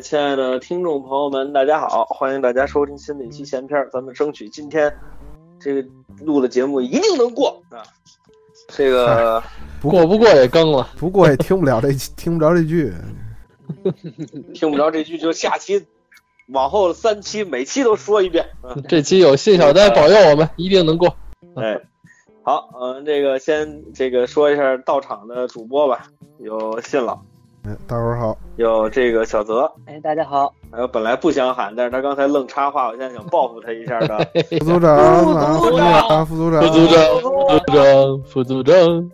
亲爱的听众朋友们，大家好，欢迎大家收听新的一期闲篇儿，咱们争取今天这个录的节目一定能过啊！这个 过不过也更了，不过也听不了这 听不着这句，听不着这句就下期，往后三期每期都说一遍。啊这期有信小丹保佑我们，一定能过。哎，好，嗯、这个先这个说一下到场的主播吧，有信老，哎，大伙儿好，有这个小泽，哎，大家好，还有本来不想喊，但是他刚才愣插话，我现在想报复他一下的 副组长啊，副组长，副组长，副组长，副组长，副组长，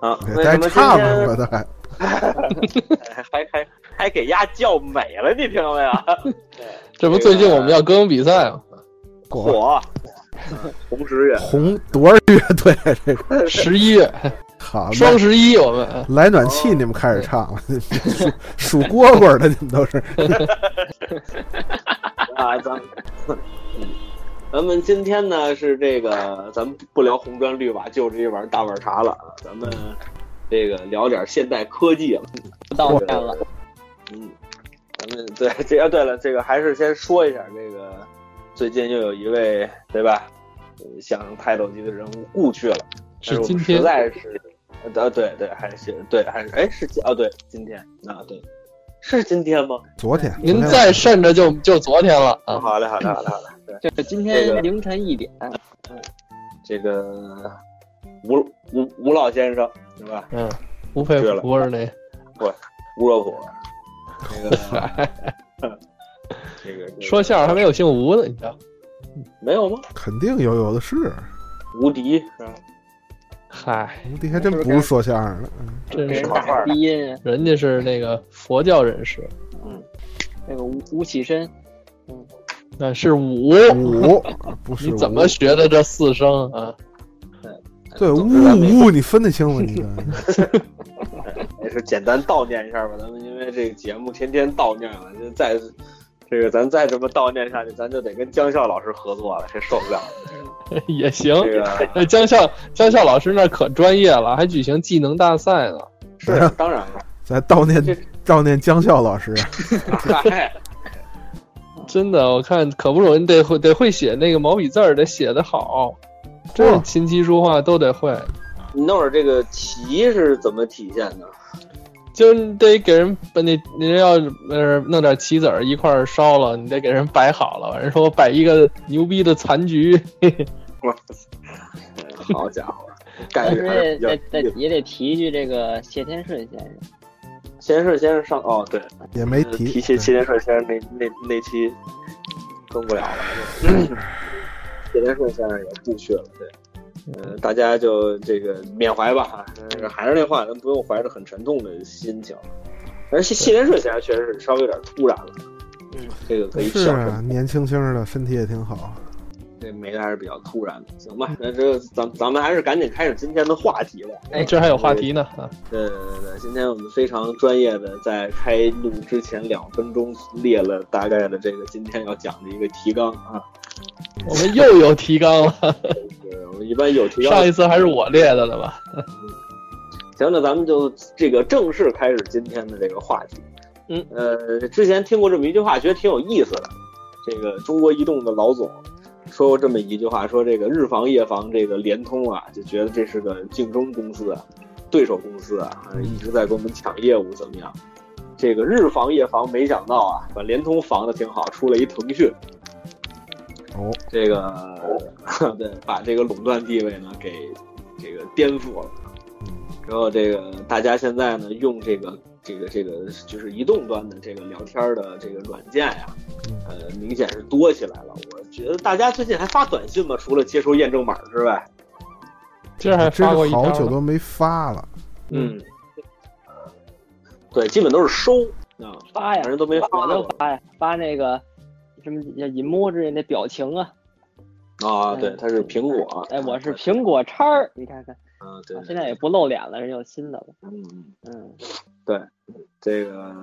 啊，为什么今唱天了，他还。还还还给丫叫美了，你听到没有？这不最近我们要歌咏比赛吗？火。火，红十月，红多少月？对这个。十一月好双十一，我们。来暖气，你们开始唱了，数数蝈蝈的，你们都是。啊，咱们，嗯，咱们今天呢是这个，咱们不聊红砖绿瓦，就这一碗大碗茶了啊，咱们这个聊点现代科技了。不到站了，嗯，咱们对这啊，对了，这个还是先说一下，这个最近又有一位对吧，呃相声泰斗级的人物故去了，实在是，呃，对对，还是对，还是哎是今哦对，今天啊对，是今天吗？昨天，您再慎着就就昨天了啊！好嘞好嘞好嘞好嘞，对。就是今天凌晨一点，这个吴吴吴老先生是吧？嗯，吴佩孚是那吴若甫，那个这个说相声还没有姓吴的，你知道？没有吗？肯定有，有的是，无敌是吧？嗨，吴迪还真不是说相声的，嗯真是给人打低音，人家是那个佛教人士，嗯那个吴吴启深，那是武。五 不是你怎么学的这四声啊？对呜呜，你分得清吗？你这 也是简单悼念一下吧。咱们因为这个节目天天悼念了，就再这个咱再这么悼念下去，咱就得跟江笑老师合作了，这受不了。也行。这个那姜校江校老师那可专业了，还举行技能大赛呢。是当然了，在悼念这悼念江笑老师 真的，我看可不容易，得会得会写那个毛笔字儿，得写得好，真是琴棋书画都得会，你弄会儿这个棋是怎么体现的？就你得给人把那你要呃弄点棋子儿一块儿烧了，你得给人摆好了。人说我摆一个牛逼的残局，好家伙，概但是也得得。也得提一句这个谢天顺先生，谢天顺先生上哦对，也没提提，谢谢天顺先生那那那期更不了了，谢天顺先生也不去了，对，呃，大家就这个缅怀吧还是那话，咱不用怀着很沉痛的心情。但是谢谢天顺先生确实是稍微有点突然了，嗯，这个可以是笑啊，年轻轻的，身体也挺好。这没的还是比较突然的，行吧？那这咱咱们还是赶紧开始今天的话题吧。哎这还有话题呢啊！对对对对，今天我们非常专业的在开录之前两分钟列了大概的这个今天要讲的一个提纲啊。我们又有提纲了，对，我一般有提纲。上一次还是我列的呢吧？行，那咱们就这个正式开始今天的这个话题。嗯，呃，之前听过这么一句话，觉得挺有意思的。这个中国移动的老总说过这么一句话，说这个日防夜防这个联通啊，就觉得这是个竞争公司啊，对手公司啊，一直在跟我们抢业务，怎么样？这个日防夜防，没想到啊，把联通防的挺好，出了一腾讯。哦，这个 对，把这个垄断地位呢给这个颠覆了。然后这个大家现在呢用这个这个这个就是移动端的这个聊天的这个软件呀，呃，明显是多起来了。我觉得大家最近还发短信吗？除了接收验证码之外，今儿还发过一好条呢，久都没发了。嗯，对，基本都是收啊，发呀，人都没发我都发呀，发那个什么叫 emoji 那表情啊，啊。对，它是苹果，哎，我是苹果叉儿，你看看，啊，对，现在也不露脸了，人有新的了，嗯，嗯，对，这个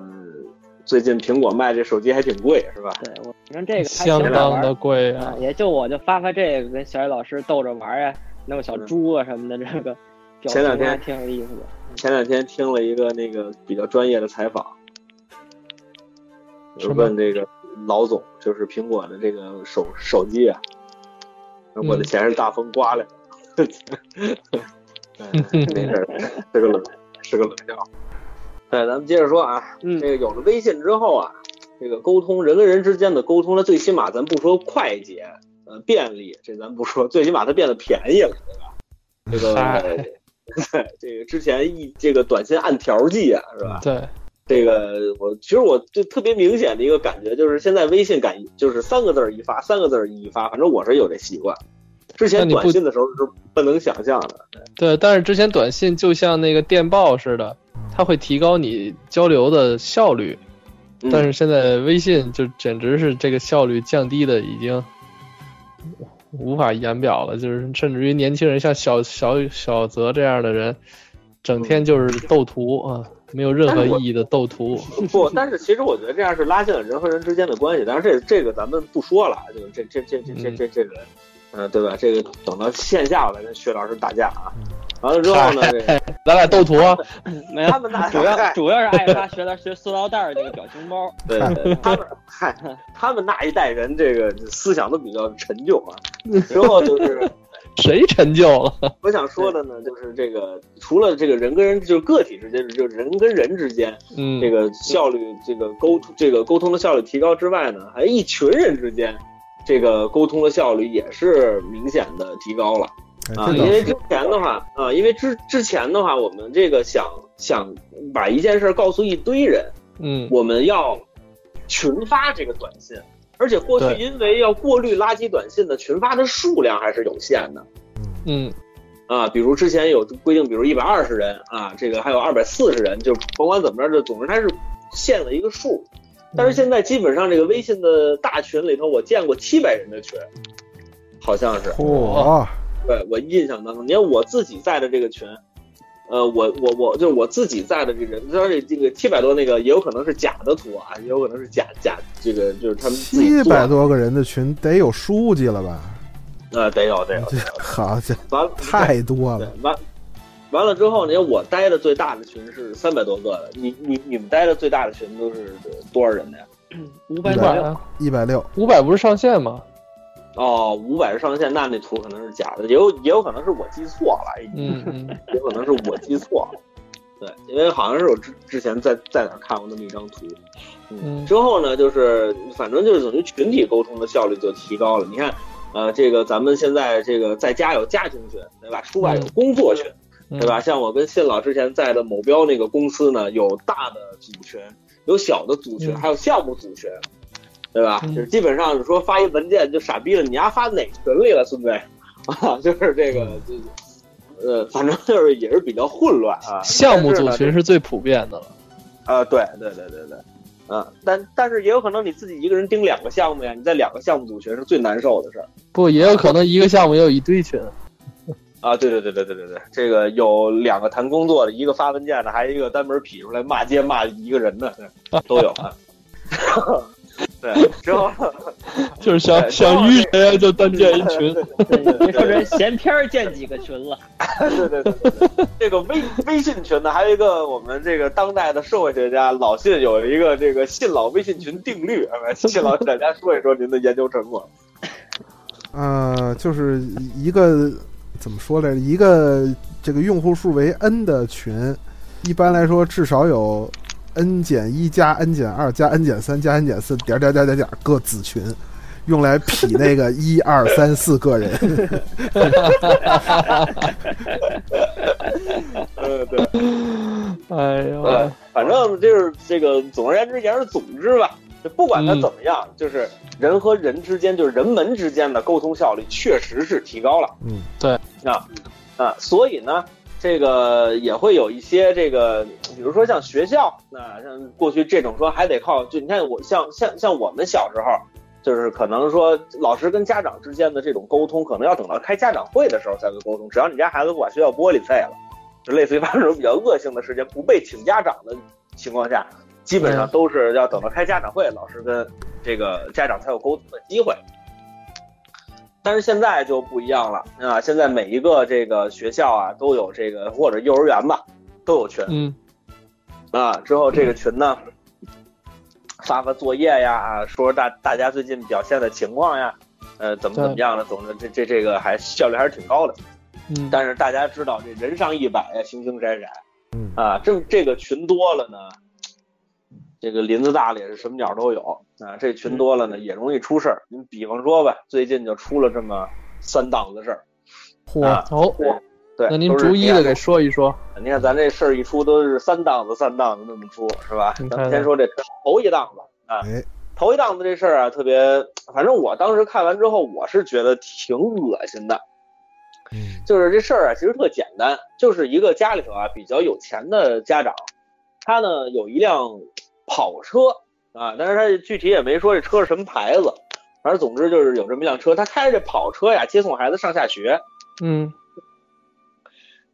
最近苹果卖这手机还挺贵，是吧？对我反正这个相当的贵啊啊，！也就我就发发这个，跟小雨老师逗着玩儿呀，弄个小猪啊什么的，这个前两天还挺有意思的。前两天听了一个那个比较专业的采访，就问这个老总，就是苹果的这个手手机啊，我的钱是大风刮来的。嗯，没事儿，是个冷，是个冷笑。哎，咱们接着说啊，嗯这个有了微信之后啊，这个沟通人跟人之间的沟通，它最起码咱不说快捷，呃，便利，这咱不说，最起码它变得便宜了，对吧？这个，对，这个之前一这个短信按条计啊，是吧？对，这个我其实我就特别明显的一个感觉就是，现在微信感就是三个字儿一发，三个字儿一发，反正我是有这习惯。之前你不短信的时候是不能想象的，对，但是之前短信就像那个电报似的，它会提高你交流的效率，嗯。但是现在微信就简直是这个效率降低的已经无法言表了，就是甚至于年轻人像小小小泽这样的人，整天就是斗图啊，没有任何意义的斗图。不，但是其实我觉得这样是拉近了人和人之间的关系。但是这这个咱们不说了，就这这这这这这这个，嗯、对吧？这个等到线下我再跟薛老师打架啊。完了之后呢，这个 咱俩斗图啊，没有他，们那主要主要是爱发学点学塑料袋儿那个表情包。对对，他们嗨，他们那一代人这个思想都比较陈旧啊。之后就是谁陈旧了？我想说的呢，就是这个除了这个人跟人，就是个体之间，就是人跟人之间嗯，这个效率，这个沟通，这个沟通的效率提高之外呢，还一群人之间这个沟通的效率也是明显的提高了。啊，因为之前的话，啊，因为之之前的话，我们这个想想把一件事儿告诉一堆人，嗯，我们要群发这个短信，而且过去因为要过滤垃圾短信的群发的数量还是有限的嗯，啊，比如之前有规定，比如一百二十人啊，这个还有二百四十人，就甭管怎么着，就总之它是限了一个数。但是现在基本上这个微信的大群里头，我见过七百人的群，好像是。哦，对我印象当中，你看我自己在的这个群，呃，我我我就是我自己在的这人，当然这个七百多那个也有可能是假的图啊，也有可能是假假这个就是他们七，百多个人的群得有书记了吧？呃，得有得有好家伙，完了太多了。完完了之后呢，我待的最大的群是三百多个的，你你你们待的最大的群都是多少人的呀？五百一百左右，一百六，五百不是上限吗？哦，五百是上限，那那图可能是假的，也有也有可能是我记错了，嗯嗯，有可能是我记错了。对，因为好像是我之之前在在哪儿看过那么一张图，嗯之后呢，就是反正就是等于群体沟通的效率就提高了。你看，呃，这个咱们现在这个在家有家庭群，对吧？书外有工作群，嗯对吧？像我跟信老之前在的某标那个公司呢，有大的组群，有小的组群，嗯还有项目组群，对吧？嗯就是基本上说发一文件就傻逼了，你丫发哪群里了，孙子？啊，就是这个，就呃，反正就是也是比较混乱啊。项目组群是最普遍的了。啊，对对对对对，啊，但但是也有可能你自己一个人盯两个项目呀，你在两个项目组群是最难受的事儿不，也有可能一个项目也有一堆群。啊！对对对对对对对，这个有两个谈工作的，一个发文件的，还有一个单门劈出来骂街骂一个人的，都有啊。对，之后 就是想想遇谁啊，就单建一 群。对别说人闲篇儿建几个群了，对对对这个微微信群呢，还有一个我们这个当代的社会学家老信有一个这个信老微信群定律，啊信老给大家说一说您的研究成果。呃，就是一个怎么说来着？一个这个用户数为 n 的群，一般来说至少有 n 减一加 n 减二加 n 减三加 n 减四点点点点点各子群，用来匹那个 一二三四个人。嗯，对。哎呦呃，，反正就是这个，总而言之，言而总之吧，就不管它嗯怎么样，就是人和人之间，就是人们之间的沟通效率确实是提高了。嗯，对，啊啊，所以呢，这个也会有一些这个，比如说像学校，那像过去这种说还得靠，就你看我像像像我们小时候。就是可能说，老师跟家长之间的这种沟通，可能要等到开家长会的时候才会沟通。只要你家孩子不把学校玻璃废了，就类似于发生这种比较恶性的事件，不被请家长的情况下，基本上都是要等到开家长会，老师跟这个家长才有沟通的机会。但是现在就不一样了啊！现在每一个这个学校啊都有这个，或者幼儿园吧，都有群嗯啊。之后这个群呢，发发作业呀，说说大大家最近表现的情况呀，呃，怎么怎么样的，总之这这这个还效率还是挺高的。嗯，但是大家知道这人上一百呀，形形色色，嗯啊，这这个群多了呢，这个林子大了也是什么鸟都有啊，这群多了呢也容易出事儿。你比方说吧，最近就出了这么三档子事儿，嚯，啊哦，对，那您逐一的给说一说。你看咱这事儿一出都是三档子三档子那么出，是吧？咱们先说这头一档子啊，哎，头一档子这事儿啊，特别，反正我当时看完之后，我是觉得挺恶心的。嗯就是这事儿啊，其实特简单，就是一个家里头啊比较有钱的家长，他呢有一辆跑车啊，但是他具体也没说这车是什么牌子，反正总之就是有这么一辆车，他开着这跑车呀接送孩子上下学。嗯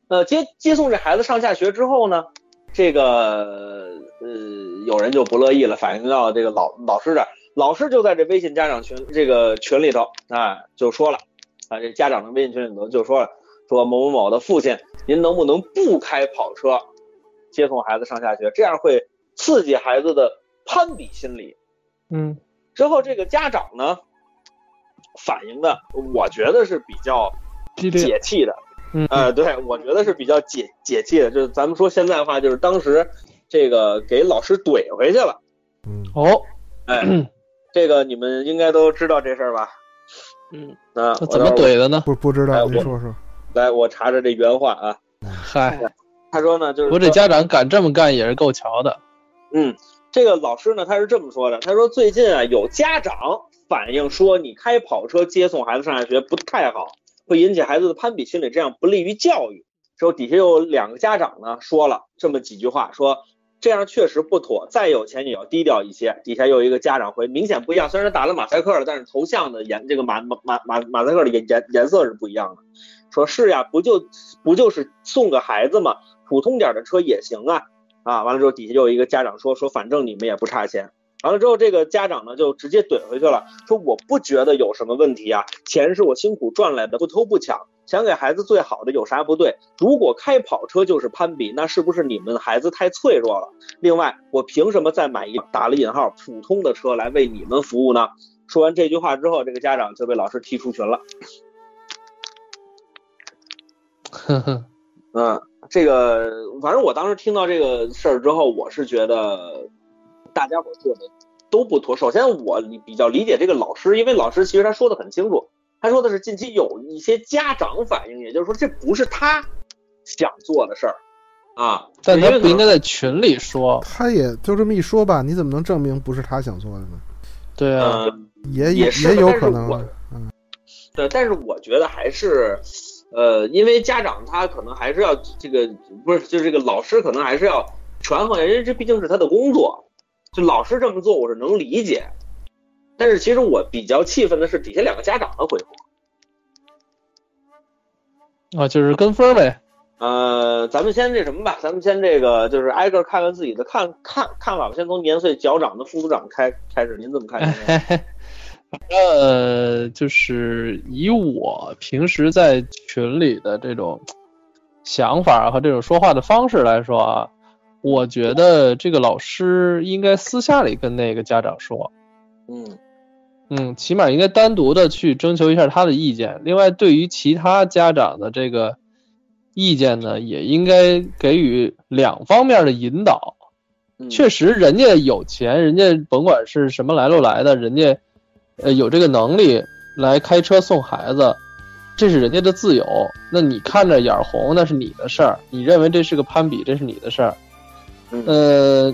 呃，接接送这孩子上下学之后呢，这个呃有人就不乐意了，反映到这个老老师这儿，老师就在这微信家长群这个群里头啊就说了，啊这家长的微信群里头就说了，说某某某的父亲，您能不能不开跑车接送孩子上下学，这样会刺激孩子的攀比心理。嗯之后这个家长呢反映的，我觉得是比较。解气的。嗯呃，对，我觉得是比较解解气的，就是咱们说现在话，就是当时这个给老师怼回去了。嗯哦，哎，这个你们应该都知道这事儿吧？嗯，啊，那怎么？怼的呢？不不知道，哎我您说说，来，我查查这原话啊。嗨，他说呢，就是我这家长敢这么干也是够瞧的。嗯，这个老师呢，他是这么说的，他说最近啊，有家长反映说，你开跑车接送孩子上下学不太好，会引起孩子的攀比心理，这样不利于教育。之后底下有两个家长呢说了这么几句话，说这样确实不妥，再有钱也要低调一些。底下有一个家长回，明显不一样，虽然打了马赛克了，但是头像的颜这个马马马马马赛克的颜颜颜色是不一样的。说是呀，不就不就是送个孩子嘛，普通点的车也行啊。啊，完了之后底下就有一个家长说说，反正你们也不差钱。完了之后，这个家长呢就直接怼回去了，说我不觉得有什么问题啊，钱是我辛苦赚来的，不偷不抢，想给孩子最好的有啥不对？如果开跑车就是攀比，那是不是你们孩子太脆弱了？另外，我凭什么再买一打了引号普通的车来为你们服务呢？说完这句话之后，这个家长就被老师踢出群了。呵呵，嗯，这个反正我当时听到这个事儿之后，我是觉得大家伙做的都不妥。首先，我比较理解这个老师，因为老师其实他说的很清楚，他说的是近期有一些家长反映，也就是说这不是他想做的事儿啊。但他不应该在群里说。他也就这么一说吧，你怎么能证明不是他想做的呢？对啊，嗯，也也也有可能嗯对，但是我觉得还是，呃，因为家长他可能还是要这个不是，就是这个老师可能还是要权衡，因为这毕竟是他的工作。就老师这么做，我是能理解。但是其实我比较气愤的是底下两个家长的回复。啊，就是跟风呗。呃，咱们先这什么吧，咱们先这个就是挨个看看自己的看看看法吧。先从年岁较长的副组长开开始，您怎么看 呃就是以我平时在群里的这种想法和这种说话的方式来说啊，我觉得这个老师应该私下里跟那个家长说，嗯嗯，起码应该单独的去征求一下他的意见。另外，对于其他家长的这个意见呢，也应该给予两方面的引导。嗯，确实，人家有钱，人家甭管是什么来路来的，人家呃有这个能力来开车送孩子，这是人家的自由。那你看着眼红，那是你的事儿；你认为这是个攀比，这是你的事儿。嗯呃，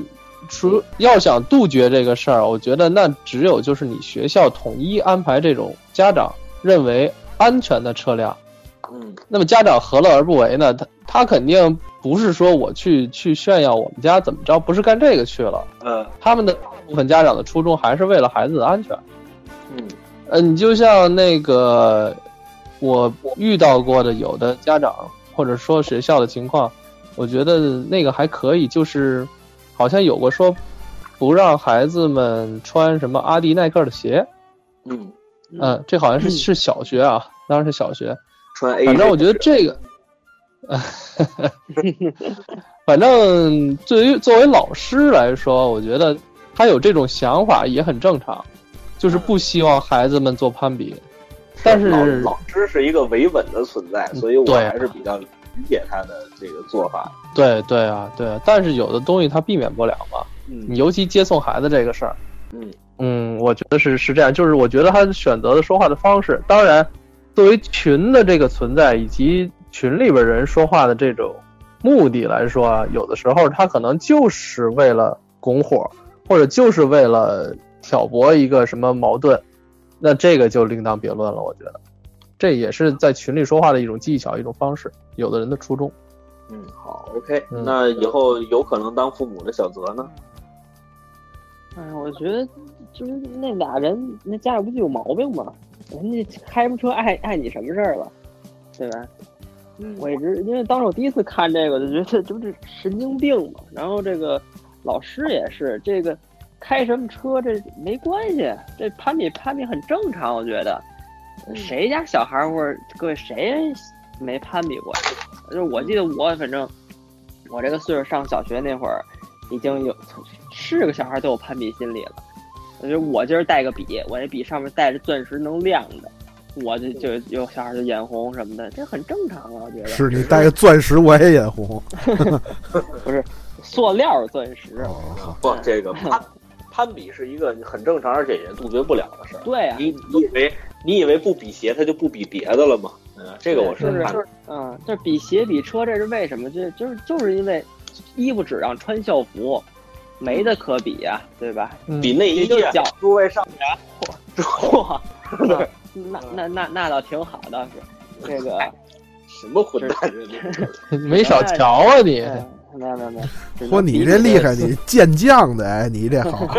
除要想杜绝这个事儿，我觉得那只有就是你学校统一安排这种家长认为安全的车辆。嗯那么家长何乐而不为呢？他他肯定不是说我去去炫耀我们家怎么着，不是干这个去了。嗯他们的大部分家长的初衷还是为了孩子的安全。嗯呃，你就像那个我遇到过的有的家长或者说学校的情况，我觉得那个还可以，就是好像有过说不让孩子们穿什么阿迪耐克的鞋。嗯，嗯、这好像是是小学啊，当然是小学。穿 A，反正我觉得这个，反正对于作为老师来说，我觉得他有这种想法也很正常，就是不希望孩子们做攀比。但是老老师是一个维稳的存在，所以我还是比较理解他的这个做法。对对啊，对啊，但是有的东西他避免不了嘛。嗯你尤其接送孩子这个事儿，嗯嗯，我觉得是是这样，就是我觉得他选择的说话的方式，当然，作为群的这个存在以及群里边人说话的这种目的来说啊，有的时候他可能就是为了拱火，或者就是为了挑拨一个什么矛盾，那这个就另当别论了。我觉得，这也是在群里说话的一种技巧，一种方式，有的人的初衷。嗯，好，OK，、嗯那以后有可能当父母的小泽呢？哎，我觉得就是那俩人，那家里不就有毛病吗？人家开什么车碍碍你什么事儿了，对吧？我一直因为当时我第一次看这个，就觉得这不是神经病嘛。然后这个老师也是，这个开什么车这没关系，这攀比攀比很正常，我觉得。谁家小孩儿或者各位谁没攀比过？就是我记得我反正我这个岁数上小学那会儿，已经有是个小孩都有攀比心理了。我觉得我今儿带个笔，我那笔上面带着钻石能亮的，我就就有小孩就眼红什么的，这很正常啊，我觉得。是你带个钻石我也眼红。不是塑料钻石？哦，好，不，这个攀攀比是一个很正常而且也杜绝不了的事儿。对啊，你你以为你以为不比鞋他就不比别的了吗？嗯，这个我是。嗯，这比鞋比车，这是为什么？就就是就是因为衣服只让穿校服，没得可比呀、对吧？嗯比内衣啊也就脚诸位上嚯，那那那那倒挺好，倒是这个。什么混蛋人？没少瞧啊你。嗯没有没有没有，只能嚯，你这厉害，你健将的，哎，你这好。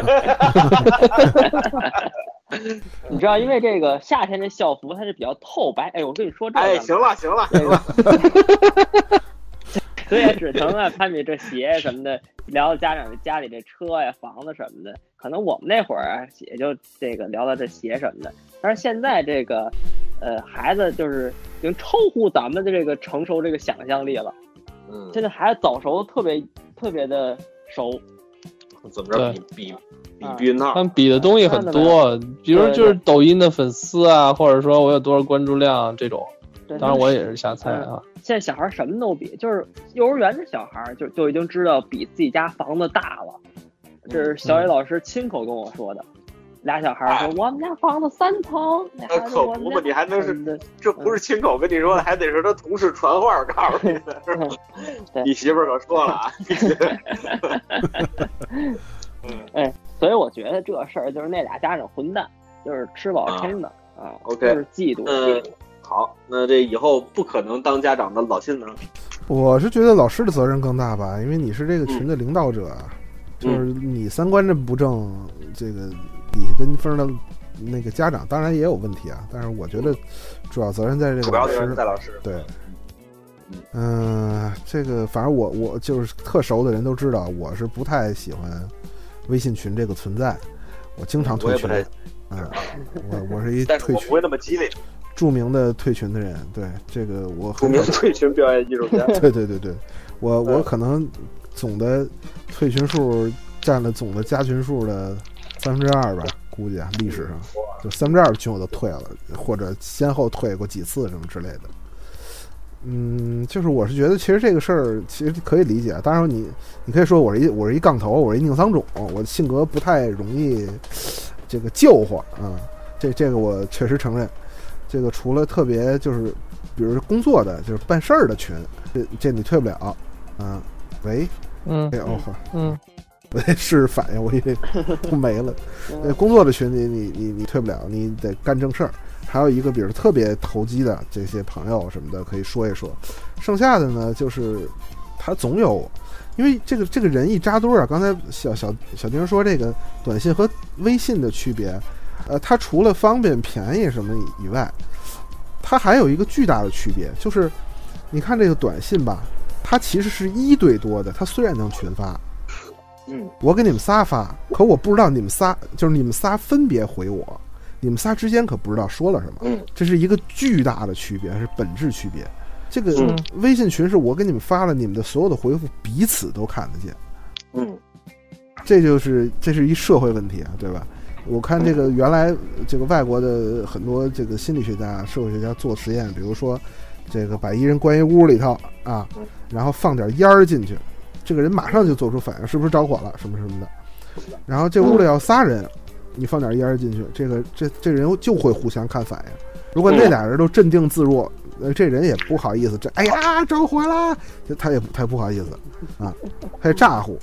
你知道，因为这个夏天的校服它是比较透白。哎，我跟你说这个，哎，行了行了这个行了，所以只能啊攀比这鞋什么的，聊到家长家里这车呀、房子什么的。可能我们那会儿啊，也就这个聊到这鞋什么的。但是现在这个，呃，孩子就是已经超乎咱们的这个成熟这个想象力了。嗯，现在孩子早熟特别特别的熟，怎么着比比比啊避孕套他？们比的东西很多，比如就是抖音的粉丝啊，或者说我有多少关注量这种。对当然我也是瞎猜啊。现在小孩什么都比，就是幼儿园的小孩就就已经知道比自己家房子大了。这是小野老师亲口跟我说的。俩小孩说：“我们家房子三层。”可不嘛，你还能是是这不是亲口跟你说的，还得是他同事传话告诉你的，是吧？对你媳妇儿可说了啊。嗯，哎所以我觉得这事儿就是那俩家长混蛋，就是吃饱撑的啊 OK 就是嫉妒。嗯，好，那这以后不可能当家长的老信呢？我是觉得老师的责任更大吧，因为你是这个群的领导者，就是你三观这不正，这个底下跟风的那个家长当然也有问题啊，但是我觉得主要责任在这个老师。在老师。对，嗯、这个反正我我就是特熟的人都知道，我是不太喜欢微信群这个存在，我经常退群。嗯，我我是一退群不会那么激烈。著名的退群的人，对这个我著名退群表演艺术家。对对对对，我我嗯可能总的退群数占了总的加群数的三分之二吧，估计啊，历史上就三分之二的群我都退了，或者先后退过几次什么之类的。嗯，就是我是觉得，其实这个事儿其实可以理解。当然你，你可以说我是一我是一杠头，我是一宁桑种，我的性格不太容易这个救火啊。这这个我确实承认。这个除了特别就是，比如说工作的，就是办事儿的群，这这你退不了。嗯，喂，嗯哎哦呵，嗯我得试试反应，我以为 都没了。那，工作的群你你你你退不了，你得干正事儿。还有一个，比如特别投机的这些朋友什么的，可以说一说。剩下的呢，就是他总有，因为这个这个人一扎堆儿啊。刚才小小小丁说这个短信和微信的区别，呃，它除了方便便宜什么以外，它还有一个巨大的区别，就是你看这个短信吧，它其实是一对多的，它虽然能群发，嗯，我给你们仨发，可我不知道你们仨就是你们仨分别回我，你们仨之间可不知道说了什么，嗯，这是一个巨大的区别，是本质区别。这个嗯。微信群是我给你们发了，你们的所有的回复彼此都看得见，嗯，这就是这是一社会问题啊，对吧？我看这个原来这个外国的很多这个心理学家、社会学家做实验，比如说这个把一人关一屋里头啊，然后放点烟儿进去，这个人马上就做出反应，是不是着火了什么什么的。然后这屋里要仨人，你放点烟儿进去，这个这这人就会互相看反应。如果那俩人都镇定自若，呃，这人也不好意思，这哎呀着火啦，这他也他也不好意思啊，他也咋呼。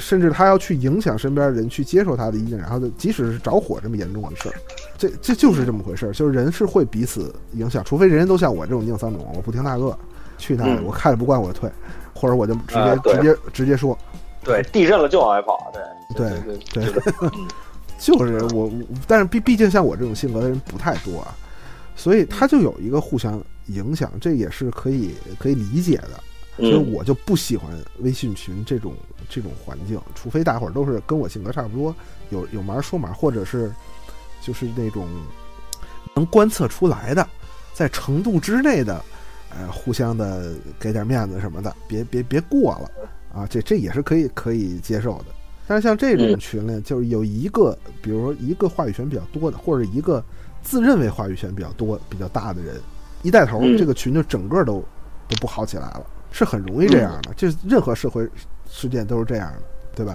甚至他要去影响身边人去接受他的意见，然后就即使是着火这么严重的事儿，这这就是这么回事儿，就是人是会彼此影响，除非人人都像我这种宁三种，我不听那个，去那里我看着不惯我就退，或者我就直接直接直接说，对，地震了就往外跑，对对对，就是我，但是毕毕竟像我这种性格的人不太多啊，所以他就有一个互相影响，这也是可以可以理解的。所以我就不喜欢微信群这种这种环境，除非大伙儿都是跟我性格差不多，有有门说门，或者是就是那种能观测出来的，在程度之内的，呃，互相的给点面子什么的，别别别过了啊，这这也是可以可以接受的。但是像这种群呢，就是有一个，比如说一个话语权比较多的，或者一个自认为话语权比较多、比较大的人，一带头，这个群就整个都都不好起来了。是很容易这样的，就任何社会事件都是这样的，对吧？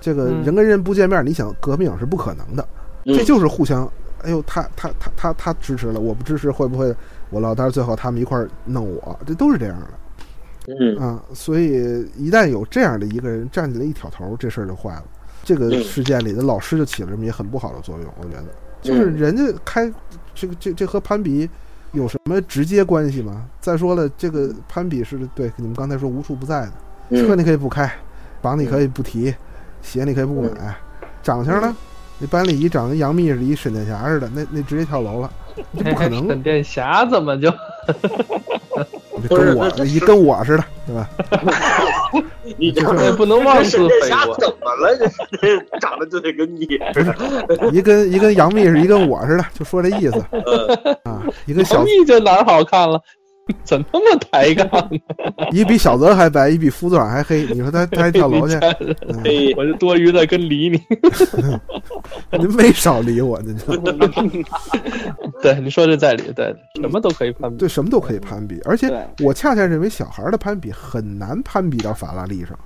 这个人跟人不见面，你想革命是不可能的，这就是互相。哎呦，他他他他他支持了，我不支持，会不会我落单？最后他们一块儿弄我，这都是这样的。嗯啊，所以一旦有这样的一个人站起来一挑头，这事儿就坏了。这个事件里的老师就起了这么一很不好的作用，我觉得，就是人家开这个这这和攀比。有什么直接关系吗？再说了，这个攀比是对你们刚才说无处不在的，车你可以不开，房你可以不提，鞋你可以不买，长相呢？那班里一长得杨幂似的，一闪电侠似的，那那直接跳楼了，这不可能。闪电侠怎么就？跟我一跟我似的，对吧？你这不能妄自菲薄。怎么了？这长得就得跟你 一跟一跟杨幂是一跟我似的，就说这意思啊。一个小蜜就哪儿好看了？怎么那么抬杠呢？你比小泽还白，你比夫子长还黑。你说他 他还跳楼去？我就多余的跟理你。您没少理我，您就。对，你说的在理，对，什么都可以攀比，对，什么都可以攀比。而且我恰恰认为小孩的攀比很难攀比到法拉利上。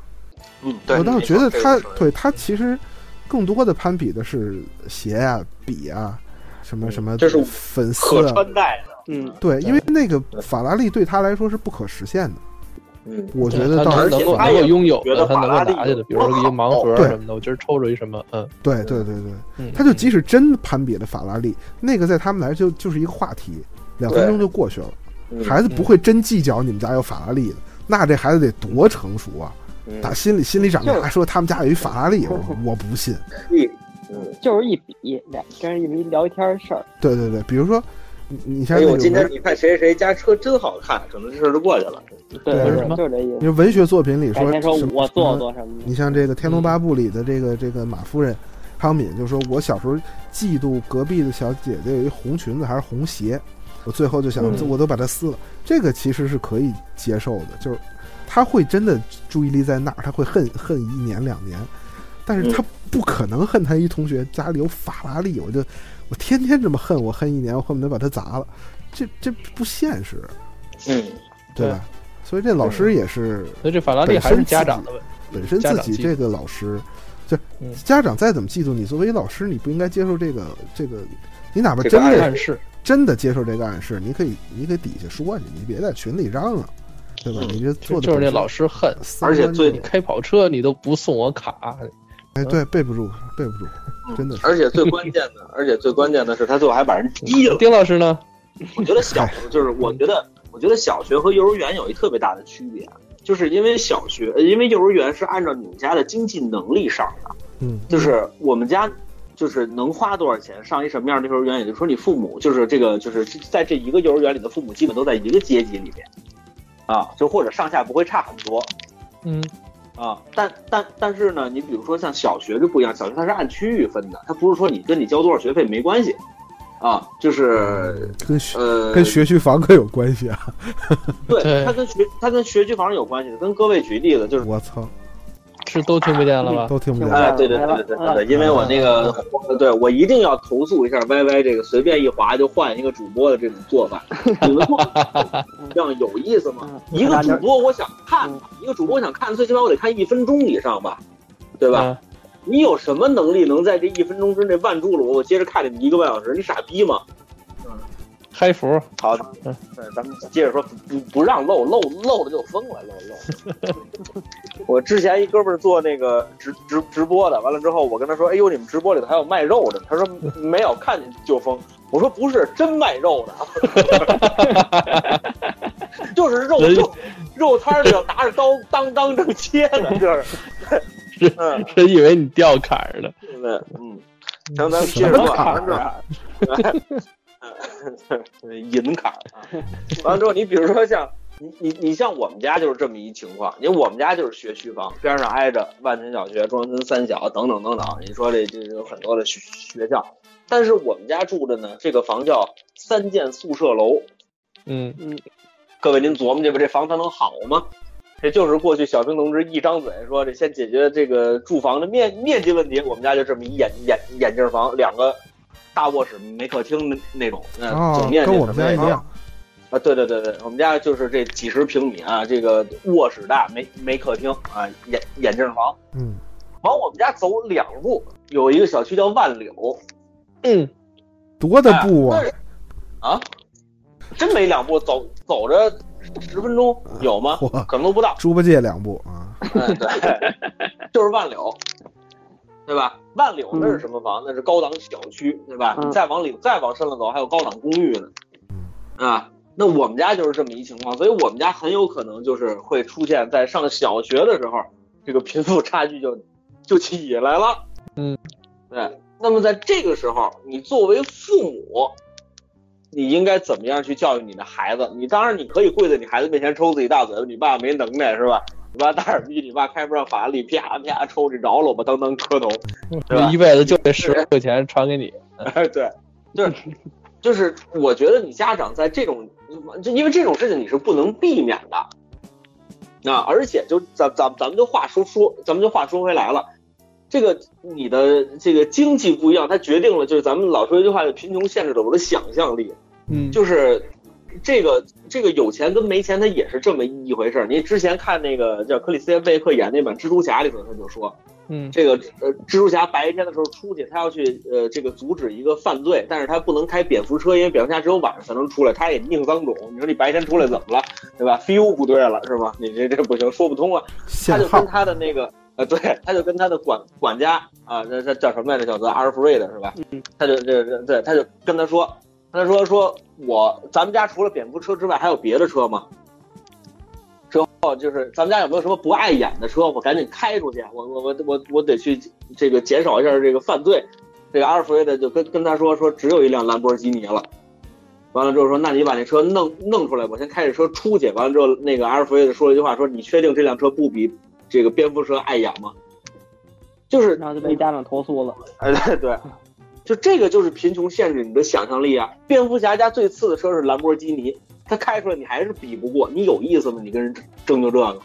嗯，对。我倒觉得他对他其实更多的攀比的是鞋啊、笔啊。什么什么？这是粉丝可穿戴的。嗯，对，因为那个法拉利对他来说是不可实现的。嗯，我觉得他能够能够拥有的，他能够拿去的，比如说一个盲盒什么的，我今儿抽着一什么，嗯，对对对对，他就即使真攀比了法拉利，那个在他们来就就是一个话题，两分钟就过去了。孩子不会真计较你们家有法拉利的，那这孩子得多成熟啊！打心里心里长大说他们家有一法拉利，我 不信。嗯，就是一比两跟人一聊一天的事儿。对对对，比如说，你你像，哎呦，今天你看谁谁谁家车真好看，可能这事就过去了。对，就是这意思。因为文学作品里说，说我做做什么？你像这个《天龙八部》里的这个这个马夫人康敏就说：“我小时候嫉妒隔壁的小姐姐有一红裙子还是红鞋，我最后就想，我都把它撕了。”这个其实是可以接受的，就是他会真的注意力在那儿，他会恨恨一年两年，但是他。不可能恨他一同学家里有法拉利，我就我天天这么恨，我恨一年，我恨不得把他砸了，这这不现实，嗯，对吧？所以这老师也是，所以这法拉利还是家长的问题，本身自己这个老师，就家长再怎么嫉妒你，作为老师，你不应该接受这个这个，你哪怕真的暗示，真的接受这个暗示，你可以你给底下说去，你别在群里嚷嚷，对吧？你这做的就是那老师恨，而且最你开跑车你都不送我卡。哎，对，背不住，背不住，真的。而且最关键的，而且最关键的是，他最后还把人踢了。丁老师呢？我觉得小，就是我觉得，我觉得小学和幼儿园有一特别大的区别，就是因为小学，因为幼儿园是按照你们家的经济能力上的。嗯。就是我们家，就是能花多少钱上一什么样的幼儿园，也就是说，你父母就是这个，就是在这一个幼儿园里的父母，基本都在一个阶级里面，啊，就或者上下不会差很多。嗯。啊，但但但是呢，你比如说像小学就不一样，小学它是按区域分的，它不是说你跟你交多少学费没关系，啊，就是跟学呃跟学区房可有关系啊。对，它跟学它跟学区房有关系的。跟各位举例子，就是我操，是都听不见了吧？都听不见。哎，对对对对对对对，因为我那个，对我一定要投诉一下 YY 这个随便一划就换一个主播的这种做法，你们做这样有意思吗？一个主播我想看，一个主播我想看，最起码我得看一分钟以上吧，对吧？你有什么能力能在这一分钟之内万住了我？我接着看你们一个半小时，你傻逼吗？开服好，对，咱们接着说，不不让漏漏漏了就疯了，漏漏。我之前一哥们儿做那个直直直播的，完了之后我跟他说：“哎呦，你们直播里头还有卖肉的？”他说：“没有，看见就疯。”我说：“不是真卖肉的，就是肉肉肉摊里头拿着刀当当正切呢，就是。”嗯，真以为你掉坎儿了。对，嗯，行，咱们接着说。银卡啊，完了之后，你比如说像你你你像我们家就是这么一情况，因为我们家就是学区房，边上挨着万泉小学、中关村三小等等等等。你说这这有很多的学学校，但是我们家住的呢，这个房叫三间宿舍楼。嗯嗯，各位您琢磨去吧，这房它能好吗？这就是过去小平同志一张嘴说这先解决这个住房的面面积问题，我们家就这么一眼眼眼镜房，两个。大卧室没客厅那那种，嗯，总面积跟我们家一样啊，对对对对，我们家就是这几十平米啊，这个卧室大，没没客厅啊，眼眼镜房，嗯，往我们家走两步，有一个小区叫万柳，嗯，多的步啊，啊，真没两步，走走着十分钟有吗？可能都不到，猪八戒两步啊，对，就是万柳。对吧？万柳那是什么房？那是高档小区，对吧？你再往里再往深了走，还有高档公寓呢。啊，那我们家就是这么一情况，所以我们家很有可能就是会出现在上小学的时候，这个贫富差距就就起来了。嗯，对。那么在这个时候，你作为父母，你应该怎么样去教育你的孩子？你当然你可以跪在你孩子面前抽自己大嘴巴，你爸没能耐是吧？你爸大耳逼，你爸开不上法拉利，啪啪抽你饶了我吧，当当磕头，一辈子就这十块钱传给你。对，就是就是，我觉得你家长在这种，就因为这种事情你是不能避免的，啊，而且就咱咱咱们就话说说，咱们就话说回来了，这个你的这个经济不一样，它决定了就是咱们老说一句话，就贫穷限制了我的想象力，嗯，就是。这个这个有钱跟没钱，他也是这么一回事儿。你之前看那个叫克里斯汀贝克演那版《蜘蛛侠》里头，他就说，嗯，这个呃，蜘蛛侠白天的时候出去，他要去呃这个阻止一个犯罪，但是他不能开蝙蝠车，因为蝙蝠侠只有晚上才能出来，他也宁脏种。你说你白天出来怎么了，对吧？feel 不对了是吗？你这这不行，说不通啊。他就跟他的那个呃，对，他就跟他的管管家啊，那这叫什么来着？叫做阿尔弗瑞的是吧？他就这这对，他就跟他说。他说：“说我咱们家除了蝙蝠车之外，还有别的车吗？之后就是咱们家有没有什么不碍眼的车？我赶紧开出去，我我我我我得去这个减少一下这个犯罪。这个阿尔弗雷德就跟跟他说说，只有一辆兰博基尼了。完了之后说，那你把那车弄弄出来，我先开着车出去。完了之后，那个阿尔弗雷德说了一句话，说你确定这辆车不比这个蝙蝠车碍眼吗？就是然后就被家长投诉了。哎，对对。”就这个就是贫穷限制你的想象力啊！蝙蝠侠家最次的车是兰博基尼，他开出来你还是比不过，你有意思吗？你跟人争就这个，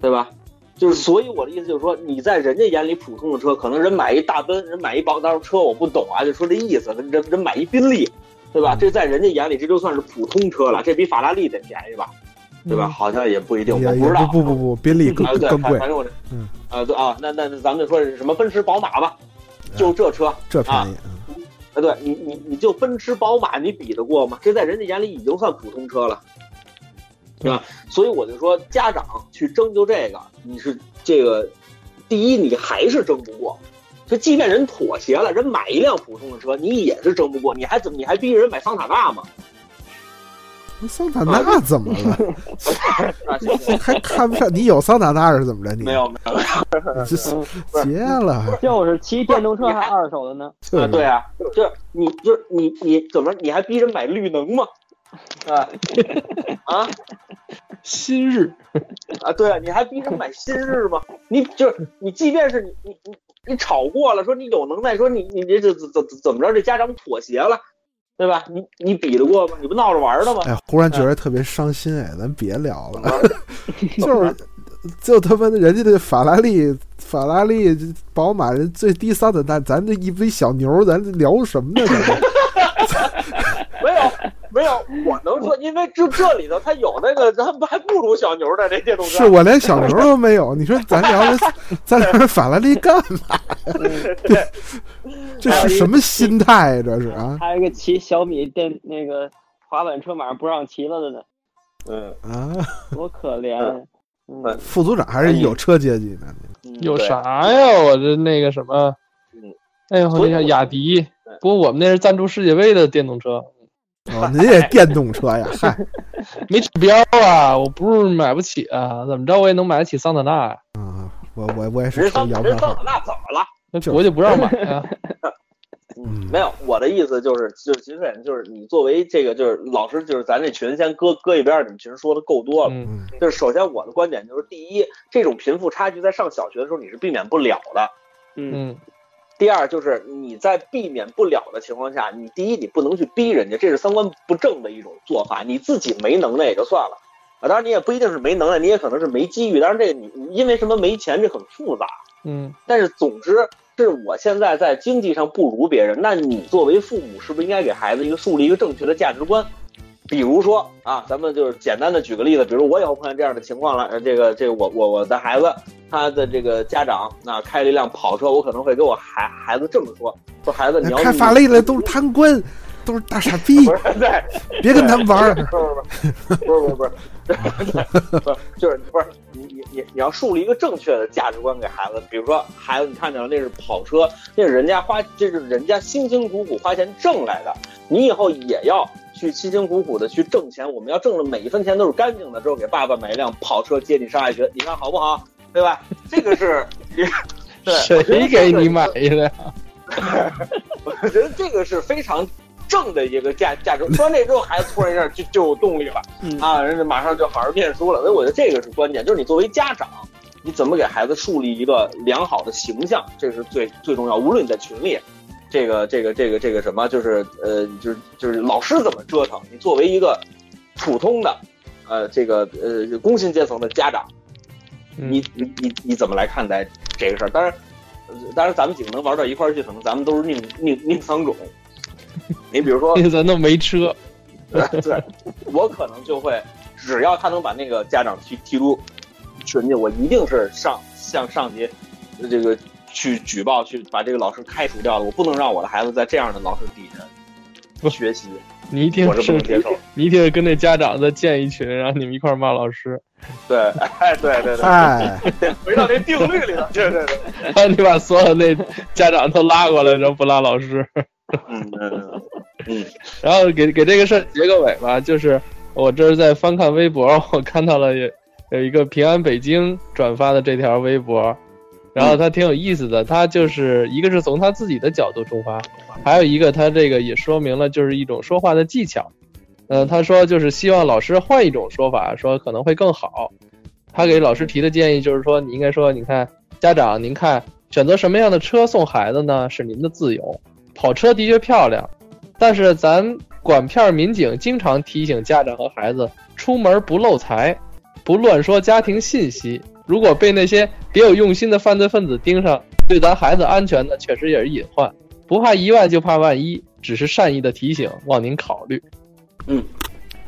对吧？就是所以我的意思就是说，你在人家眼里普通的车，可能人买一大奔，人买一宝马车，我不懂啊，就说这意思。人人买一宾利，对吧？这在人家眼里这就算是普通车了，这比法拉利得便宜吧？对吧？好像也不一定，我不知道。不不不，宾利更更贵。反正我这，嗯啊对啊，那那咱们就说什么奔驰、宝马吧。就这车，这便宜啊！对你，你你就奔驰、宝马，你比得过吗？这在人家眼里已经算普通车了，对吧？所以我就说，家长去争就这个，你是这个第一，你还是争不过。就即便人妥协了，人买一辆普通的车，你也是争不过。你还怎么？你还逼人买桑塔纳吗？桑塔纳怎么了？还看不上你有桑塔纳是怎么着？你没有没有，这结了。就是骑电动车还二手的呢。啊，对啊，就你就是你你怎么你还逼着买绿能吗？啊 啊，新日啊，对啊，你还逼着买新日吗？你就是你，即便是你你你你吵过了，说你有能耐，说你你这怎怎怎么着？这家长妥协了。对吧？你你比得过吗？你不闹着玩的吗？哎，忽然觉得特别伤心哎，咱别聊了。就是就他妈的人家的法拉利、法拉利、宝马人最低三等但，咱这一堆小牛，咱聊什么呢？没有没有，我能说，因为这这里头他有那个，咱还不如小牛呢，这电动车。是我连小牛都没有，你说咱聊这，咱聊法拉利干嘛？对，这是什么心态？这是啊？还有一个骑小米电那个滑板车，马上不让骑了的呢。嗯啊，多可怜。嗯，副组长还是有车阶级的。有啥呀？我这那个什么，哎呦，那叫雅迪。不过我们那是赞助世界杯的电动车。哦，您也电动车呀？嗨，没指标啊！我不是买不起啊，怎么着我也能买得起桑塔纳啊？啊，我我我也是抽摇人桑塔纳怎么了？那国家不让买啊。嗯，没有，我的意思就是，就是其实就是你作为这个就是老师，就是咱这群先搁搁一边，你们其实说的够多了。嗯，就是首先我的观点就是，第一，这种贫富差距在上小学的时候你是避免不了的。嗯。第二就是你在避免不了的情况下，你第一你不能去逼人家，这是三观不正的一种做法。你自己没能耐也就算了啊，当然你也不一定是没能耐，你也可能是没机遇。当然这个你因为什么没钱，这很复杂。嗯，但是总之是我现在在经济上不如别人，那你作为父母是不是应该给孩子一个树立一个正确的价值观？比如说啊，咱们就是简单的举个例子，比如我以后碰见这样的情况了，呃，这个这个我我我的孩子他的这个家长那开了一辆跑车，我可能会给我孩孩子这么说：说孩子，你要开法拉利的都是贪官，都是大傻逼，对，别跟他们玩儿。不是不是不是不是不是，不是就是不是你你你你要树立一个正确的价值观给孩子，比如说孩子你看见了那是跑车，那是人家花这是人家辛辛苦苦花钱挣来的，你以后也要。去辛辛苦苦的去挣钱，我们要挣的每一分钱都是干净的，之后给爸爸买一辆跑车接你上下学，你看好不好？对吧？这个是，对，谁给你买 的？我觉得这个是非常正的一个价价值。说完这之后，孩子突然一下就就有动力了，啊，人家马上就好好念书了。所以我觉得这个是关键，就是你作为家长，你怎么给孩子树立一个良好的形象，这是最最重要。无论你在群里。这个这个这个这个什么，就是呃，就是就是老师怎么折腾，你作为一个普通的呃这个呃工薪阶层的家长，你你你你怎么来看待这个事儿？当然，当然咱们几个能玩到一块儿去，可能咱们都是宁宁宁桑种。你比如说，咱都没车，对，我可能就会，只要他能把那个家长踢踢出群去，我一定是上向上级这个。去举报，去把这个老师开除掉了。我不能让我的孩子在这样的老师底下学习。你一定是不能接受你一定跟那家长再建一群，然后你们一块骂老师。对，哎，对对对，哎，回到那定律里了。对对对，然后你把所有那家长都拉过来，然后不拉老师。嗯嗯嗯。然后给给这个事儿结个尾吧，就是我这是在翻看微博，我看到了有有一个平安北京转发的这条微博。然后他挺有意思的，他就是一个是从他自己的角度出发，还有一个他这个也说明了就是一种说话的技巧。嗯，他说就是希望老师换一种说法，说可能会更好。他给老师提的建议就是说，你应该说，你看家长，您看选择什么样的车送孩子呢？是您的自由。跑车的确漂亮，但是咱管片民警经常提醒家长和孩子出门不漏财，不乱说家庭信息。如果被那些别有用心的犯罪分子盯上，对咱孩子安全呢，确实也是隐患。不怕一万就怕万一，只是善意的提醒，望您考虑。嗯，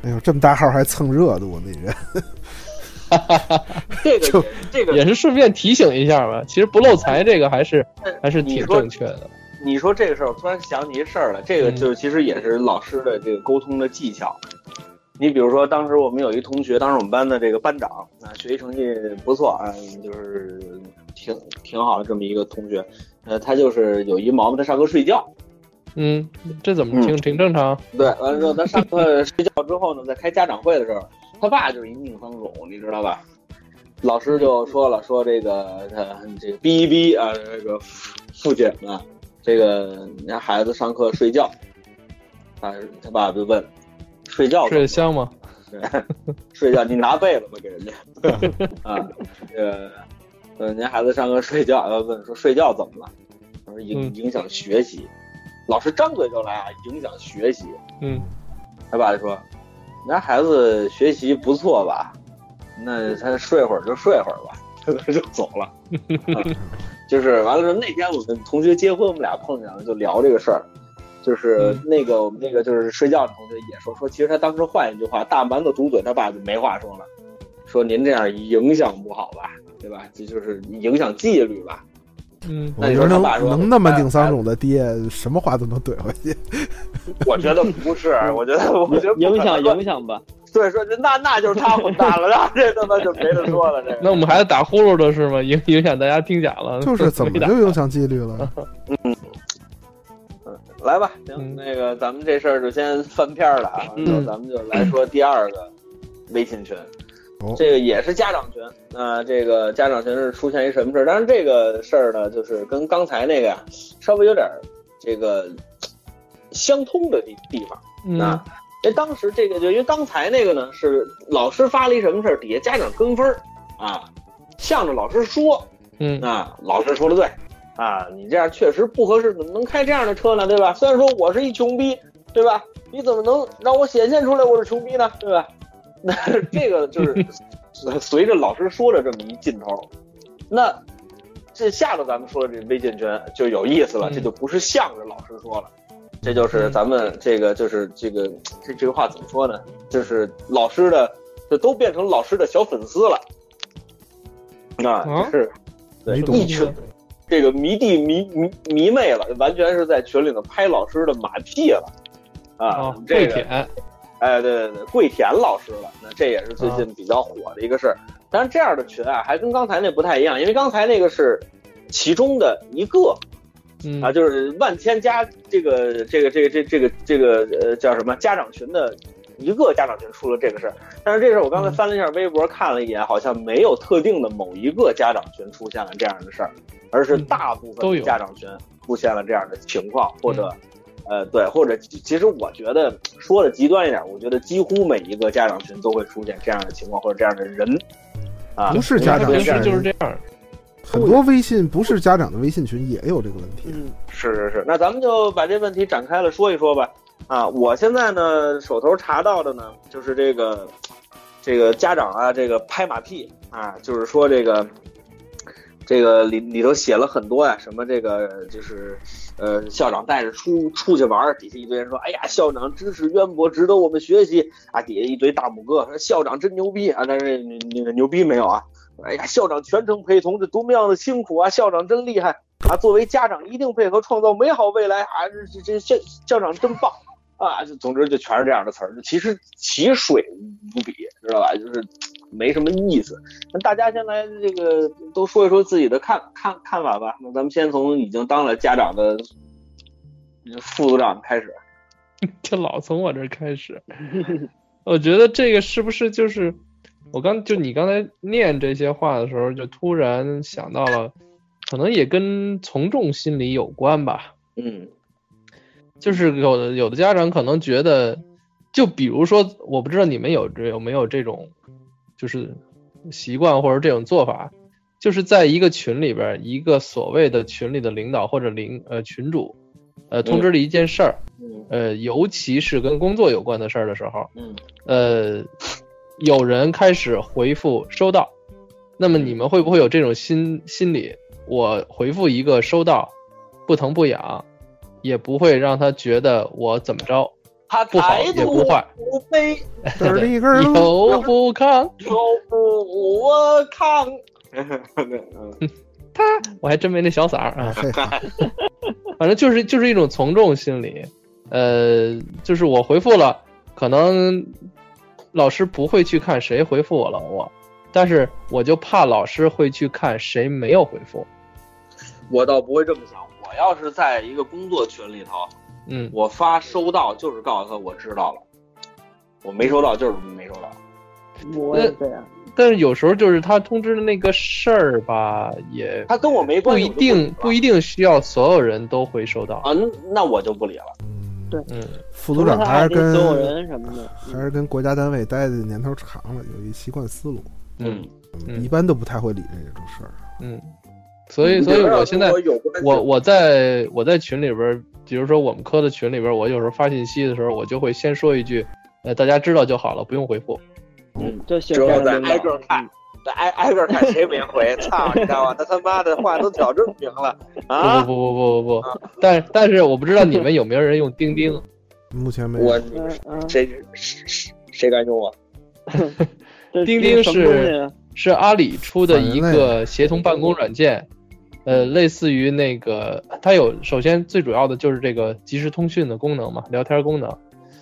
哎呦，这么大号还蹭热度，那人。哈哈哈，这个这个也是顺便提醒一下吧。其实不漏财这个还是还是挺正确的。你说这个事儿，我突然想起一事儿来，这个就其实也是老师的这个沟通的技巧。你比如说，当时我们有一同学，当时我们班的这个班长啊，学习成绩不错啊，就是挺挺好的这么一个同学。呃，他就是有一毛病，他上课睡觉。嗯，这怎么挺挺正常？对，完了之后他上课 睡觉之后呢，在开家长会的时候，他爸就是一宁桑种，你知道吧？老师就说了，说这个他这个逼一逼啊，这个父亲啊，这个人家孩子上课睡觉，啊他爸就问。睡觉睡得香吗？对，睡觉你拿被子吗？给人家 啊，这个，呃，您孩子上课睡觉，要问说睡觉怎么了？他说影影响学习，老师张嘴就来啊，影响学习。嗯，他爸就说，人家孩子学习不错吧？那他睡会儿就睡会儿吧，他就走了。就是完了之后，那天我们同学结婚，我们俩碰见了，就聊这个事儿。就是那个我们那个就是睡觉的同学也说说，其实他当时换一句话，大馒头堵嘴，他爸就没话说了，说您这样影响不好吧，对吧？这就是影响纪律吧。嗯，那你说他爸说能那么顶丧种的爹，什么话都能怼回去。我觉得不是，我觉得我觉得影响影响吧。对，说那那就是他混蛋了，然后这他妈就没得说了。这那我们孩子打呼噜的是吗？影影响大家听讲了，就是怎么就影响纪律了？嗯。来吧，行，那个咱们这事儿就先翻篇了啊，然后咱们就来说第二个微信群，这个也是家长群。那这个家长群是出现一什么事儿？当然这个事儿呢，就是跟刚才那个呀稍微有点这个相通的地地方。那因为当时这个就因为刚才那个呢是老师发了一什么事儿，底下家长跟风儿啊，向着老师说，嗯啊，老师说的对。啊，你这样确实不合适，怎么能开这样的车呢？对吧？虽然说我是一穷逼，对吧？你怎么能让我显现出来我是穷逼呢？对吧？那 这个就是 随着老师说的这么一劲头，那这下头咱们说的这微信群就有意思了，这就不是向着老师说了，这就是咱们这个就是这个这这个话怎么说呢？就是老师的，这都变成老师的小粉丝了，啊，是，对，一群。这个迷弟迷迷迷妹了，完全是在群里头拍老师的马屁了，啊，这个，哎，对对对，跪舔老师了，那这也是最近比较火的一个事儿。但是这样的群啊，还跟刚才那不太一样，因为刚才那个是其中的一个，啊，就是万千家这个这个这个这这个这个呃叫什么家长群的一个家长群出了这个事儿。但是这事儿我刚才翻了一下微博，看了一眼，好像没有特定的某一个家长群出现了这样的事儿。而是大部分家长群出现了这样的情况，或者，呃，对，或者其实我觉得说的极端一点，我觉得几乎每一个家长群都会出现这样的情况或者这样的人，啊，不是家长群就是这样，很多微信不是家长的微信群也有这个问题。嗯，是是是，那咱们就把这问题展开了说一说吧。啊，我现在呢手头查到的呢就是这个，这个家长啊，这个拍马屁啊，就是说这个。这个里里头写了很多呀，什么这个就是，呃，校长带着出出去玩，底下一堆人说，哎呀，校长知识渊博，值得我们学习啊！底下一堆大拇哥说，校长真牛逼啊！但是那个牛逼没有啊？哎呀，校长全程陪同，这多么样的辛苦啊！校长真厉害啊！作为家长，一定配合创造美好未来啊！这这校校长真棒啊！就总之就全是这样的词儿，其实奇水无比，知道吧？就是。没什么意思，那大家先来这个都说一说自己的看看看法吧。那咱们先从已经当了家长的副组长开始，就老从我这开始。我觉得这个是不是就是我刚就你刚才念这些话的时候，就突然想到了，可能也跟从众心理有关吧。嗯，就是有的有的家长可能觉得，就比如说，我不知道你们有有没有这种。就是习惯或者这种做法，就是在一个群里边，一个所谓的群里的领导或者领呃群主，呃通知了一件事儿，呃尤其是跟工作有关的事儿的时候，呃有人开始回复收到，那么你们会不会有这种心心理？我回复一个收到，不疼不痒，也不会让他觉得我怎么着。他不好也不坏，不 卑，又不亢，又不亢。他我还真没那小嗓儿啊。反正就是就是一种从众心理，呃，就是我回复了，可能老师不会去看谁回复我了，我，但是我就怕老师会去看谁没有回复。我倒不会这么想，我要是在一个工作群里头。嗯，我发收到就是告诉他我知道了，我没收到就是没收到。我也这样。但是有时候就是他通知的那个事儿吧，也他跟我没关系，不一定不一定需要所有人都会收到啊。那我就不理了。对，嗯，副组长还是跟所有人什么的，还是跟国家单位待的年头长了，有一习惯思路。嗯，一般都不太会理这种事儿。嗯，所以所以我现在我我在我在群里边。比如说我们科的群里边，我有时候发信息的时候，我就会先说一句，呃，大家知道就好了，不用回复。嗯，就之后再挨个看，再挨挨个看谁没回，操，你知道吗？那他妈的话都挑这么明了 啊！不不不不不不，但但是我不知道你们有没有人用钉钉？目前没有。我谁谁谁敢用啊？钉钉是是阿里出的一个协同办公软件，呃，类似于那个，它有首先最主要的就是这个即时通讯的功能嘛，聊天功能。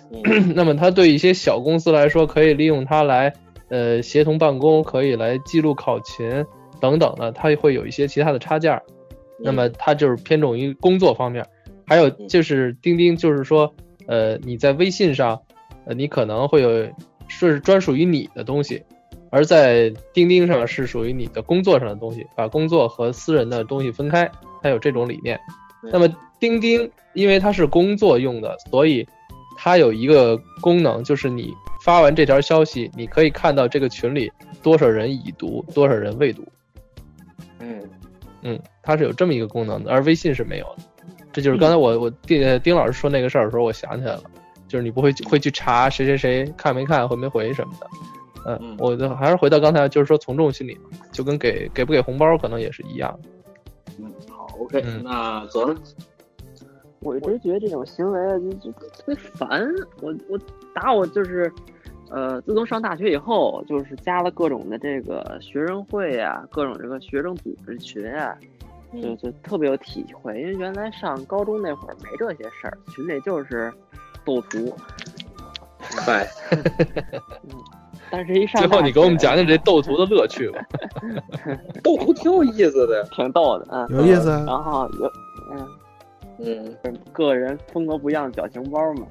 那么它对一些小公司来说，可以利用它来呃协同办公，可以来记录考勤等等的，它会有一些其他的插件。那么它就是偏重于工作方面。还有就是钉钉，就是说呃你在微信上，呃你可能会有是专属于你的东西，而在钉钉上是属于你的工作上的东西，把工作和私人的东西分开，它有这种理念。那么钉钉因为它是工作用的，所以。它有一个功能，就是你发完这条消息，你可以看到这个群里多少人已读，多少人未读。嗯嗯，它是有这么一个功能的，而微信是没有的。这就是刚才我我丁丁老师说那个事儿的时候，我想起来了，就是你不会会去查谁谁谁看没看回没回什么的。嗯，我就还是回到刚才，就是说从众心理嘛，就跟给给不给红包可能也是一样。嗯，好，OK，那走。我一直觉得这种行为就就特别烦。我我打我就是，呃，自从上大学以后，就是加了各种的这个学生会啊，各种这个学生组织群啊，就就特别有体会。因为原来上高中那会儿没这些事儿，群里就是斗图。嗨，但是一上最后你给我们讲讲这斗图的乐趣吧。斗图挺有意思的，挺逗的啊，有意思。然后有嗯。嗯，个人风格不一样的表情包嘛，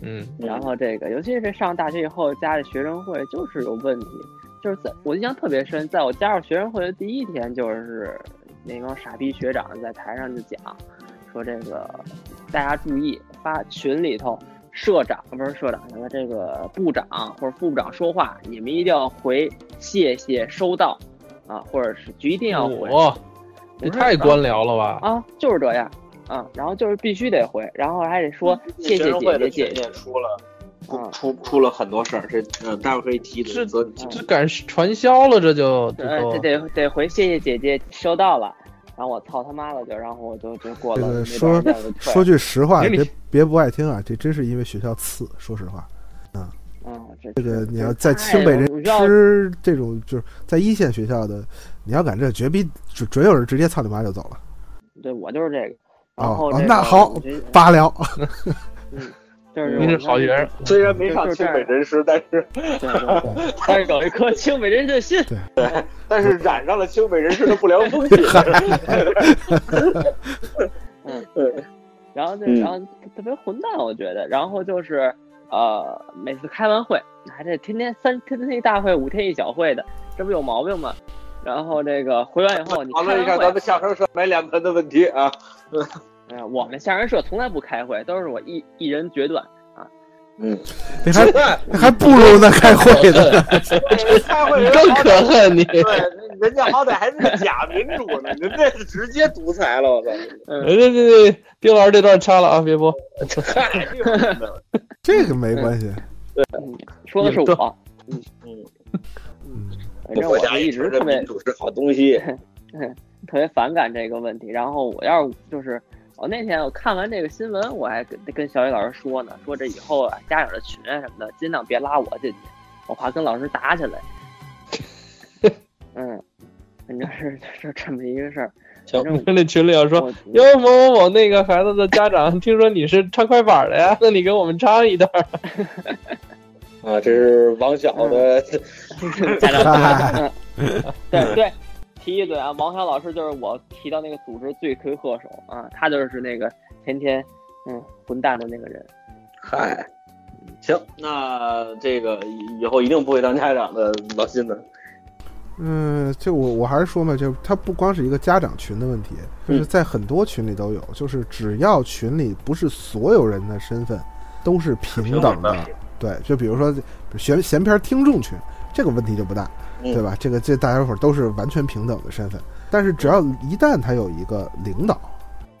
嗯，然后这个，尤其是上大学以后加入学生会，就是有问题，就是在我印象特别深，在我加入学生会的第一天，就是那帮傻逼学长在台上就讲，说这个大家注意，发群里头，社长不是社长，什么这个部长或者副部长说话，你们一定要回谢谢收到，啊，或者是一定要回，你太官僚了吧？啊，就是这样。嗯，然后就是必须得回，然后还得说谢谢姐姐姐姐出了，出出了很多事儿，这呃待会儿可以提这这赶传销了，这就这得得回谢谢姐姐收到了，然后我操他妈的就，然后我就就过了。说说句实话，别别不爱听啊，这真是因为学校次，说实话，啊啊这个你要在清北人吃这种就是在一线学校的，你要敢这绝逼准准有人直接操你妈就走了。对我就是这个。哦，那好，罢了。嗯，就是您是好学生，虽然没上清北人师，但是但是有一颗清北人的心。对，但是染上了清北人师的不良风气。嗯，对。然后，然后特别混蛋，我觉得。然后就是呃，每次开完会，还这天天三天天一大会，五天一小会的，这不有毛病吗？然后这个回完以后，你讨论一下咱们相声社买脸盆的问题啊。嗯，我们相声社从来不开会，都是我一一人决断啊。嗯，你还还不如那开会呢，开会更可恨你。对，人家好歹还是个假民主呢，您这是直接独裁了，我操！嗯，对对对，丁老师这段掐了啊，别播。这个没关系。对，说的是我。嗯嗯嗯。反正我一直特别主是好东西，特别反感这个问题。然后我要是就是我那天我看完这个新闻，我还跟跟小雨老师说呢，说这以后啊家长的群啊什么的，尽量别拉我进去，我怕跟老师打起来。嗯，反正是是这么一个事儿。行，那群里要说哟某某某那个孩子的家长，听说你是唱快板的呀？那你给我们唱一段。啊，这是王晓的 家长。对对，提一嘴啊，王晓老师就是我提到那个组织罪魁祸首啊，他就是那个天天嗯混蛋的那个人。嗨，行，那这个以后一定不会当家长的老辛的。嗯，就我我还是说嘛，就他不光是一个家长群的问题，就是在很多群里都有，就是只要群里不是所有人的身份都是平等的。对，就比如说闲闲篇听众群，这个问题就不大，对吧？这个这大家伙都是完全平等的身份。但是只要一旦他有一个领导，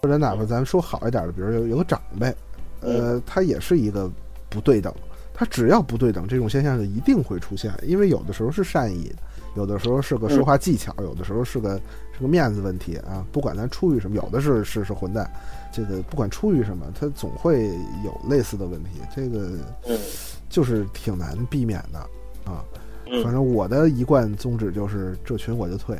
或者哪怕咱说好一点的，比如有有个长辈，呃，他也是一个不对等。他只要不对等，这种现象就一定会出现，因为有的时候是善意的，有的时候是个说话技巧，有的时候是个是个面子问题啊。不管咱出于什么，有的是是是混蛋，这个不管出于什么，他总会有类似的问题，这个嗯就是挺难避免的啊。嗯。反正我的一贯宗旨就是这群我就退，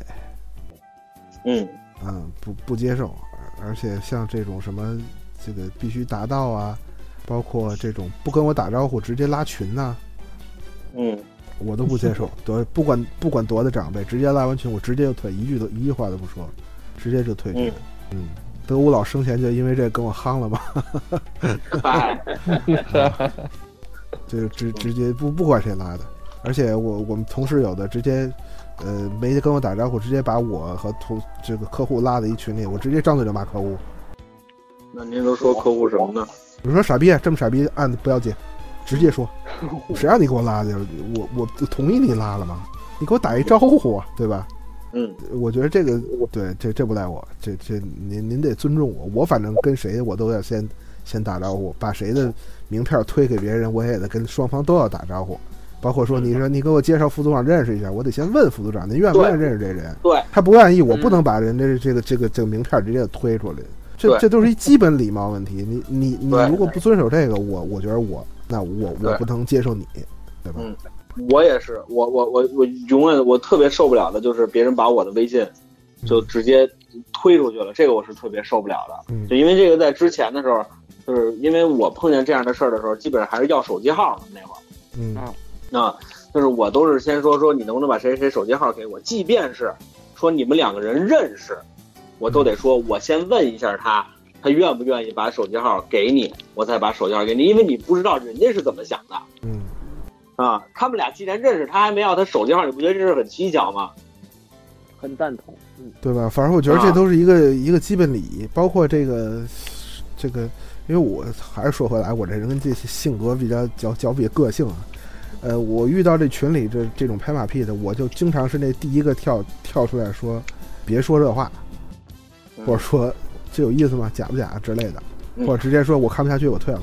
嗯。嗯，不不接受，而而且像这种什么这个必须达到啊，包括这种不跟我打招呼直接拉群呐、嗯。我都不接受。多不管不管多大长辈，直接拉完群我直接就退，一句都一句话都不说，直接就退群。嗯，德武老生前就因为这跟我夯了嘛，嗨，就直直接不不管谁拉的，而且我我们同事有的直接。呃，没跟我打招呼，直接把我和同这个客户拉到一群里，我直接张嘴就骂客户。那您都说客户什么呢？我说傻逼，这么傻逼案子不要紧，直接说，谁让你给我拉的？我我同意你拉了吗？你给我打一招呼啊，对吧？嗯我觉得这个对，这这不赖我，这这您您得尊重我，我反正跟谁我都要先先打招呼，把谁的名片推给别人，我也得跟双方都要打招呼。包括说你说你给我介绍副组长认识一下，我得先问副组长您愿不愿意认识这人。对，他不愿意，我不能把人家这个这个这个名片直接推出来。这这都是一基本礼貌问题。你你你如果不遵守这个，我我觉得我那我我不能接受你，对吧？嗯我也是，我我我我永远我特别受不了的就是别人把我的微信就直接推出去了，这个我是特别受不了的。嗯就因为这个在之前的时候，就是因为我碰见这样的事儿的时候，基本上还是要手机号的那会儿。嗯啊，就是我都是先说说你能不能把谁谁谁手机号给我，即便是说你们两个人认识，我都得说我先问一下他，他愿不愿意把手机号给你，我再把手机号给你，因为你不知道人家是怎么想的嗯，啊。他们俩既然认识，他还没要他手机号，你不觉得这是很蹊跷吗？很赞同。嗯，对吧？反正我觉得这啊都是一个、一个基本礼仪，包括这个这个，因为我还是说回来，我这人这性格比较较较比个性啊。呃，我遇到这群里这这种拍马屁的，我就经常是那第一个跳跳出来说，别说这话，嗯或者说这有意思吗？假不假之类的，嗯或者直接说我看不下去，我退了。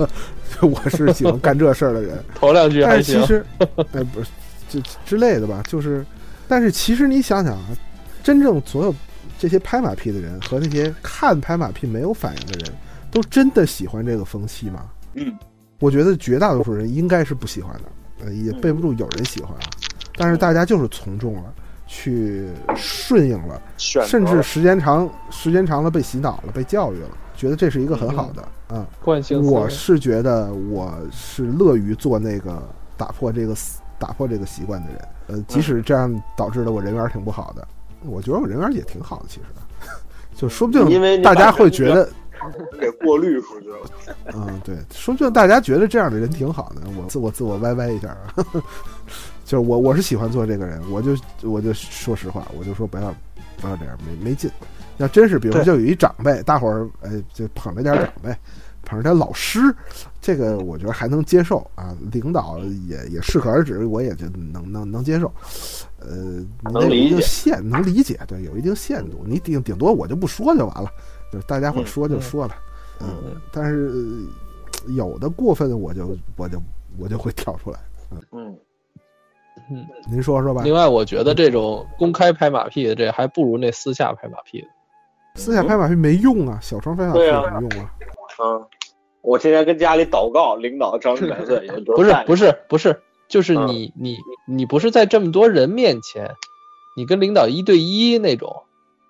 我是喜欢干这事儿的人。头两句但还行，是其实，哎，不是，这之类的吧，就是，但是其实你想想啊，真正所有这些拍马屁的人和那些看拍马屁没有反应的人，都真的喜欢这个风气吗？嗯，我觉得绝大多数人应该是不喜欢的，呃，也备不住有人喜欢啊，但是大家就是从众了，去顺应了，甚至时间长，时间长了被洗脑了，被教育了，觉得这是一个很好的啊。惯性我是觉得我是乐于做那个打破这个打破这个习惯的人，呃，即使这样导致了我人缘挺不好的，我觉得我人缘也挺好的，其实，就说不定因为大家会觉得，给过滤出去了。嗯，对，说不定大家觉得这样的人挺好的，我自我自我歪歪一下啊，就是我我是喜欢做这个人，我就我就说实话，我就说不要不要这样，没没劲。要真是比如说就有一长辈，大伙儿哎就捧着点长辈，捧着点老师，这个我觉得还能接受啊。领导也也适可而止，我也就能能能接受。呃，能有一定能理解限，能理解，对，有一定限度。你顶顶多我就不说就完了，就是大家伙说就说了。嗯，但是呃有的过分，我就我就我就会跳出来。嗯嗯，您说说吧。另外，我觉得这种公开拍马屁的，这还不如那私下拍马屁的。私下拍马屁没用啊，小窗拍马屁对啊有用啊。嗯，我天天跟家里祷告，领导张 一百岁，不是不是不是，就是嗯你你你不是在这么多人面前，你跟领导一对一那种，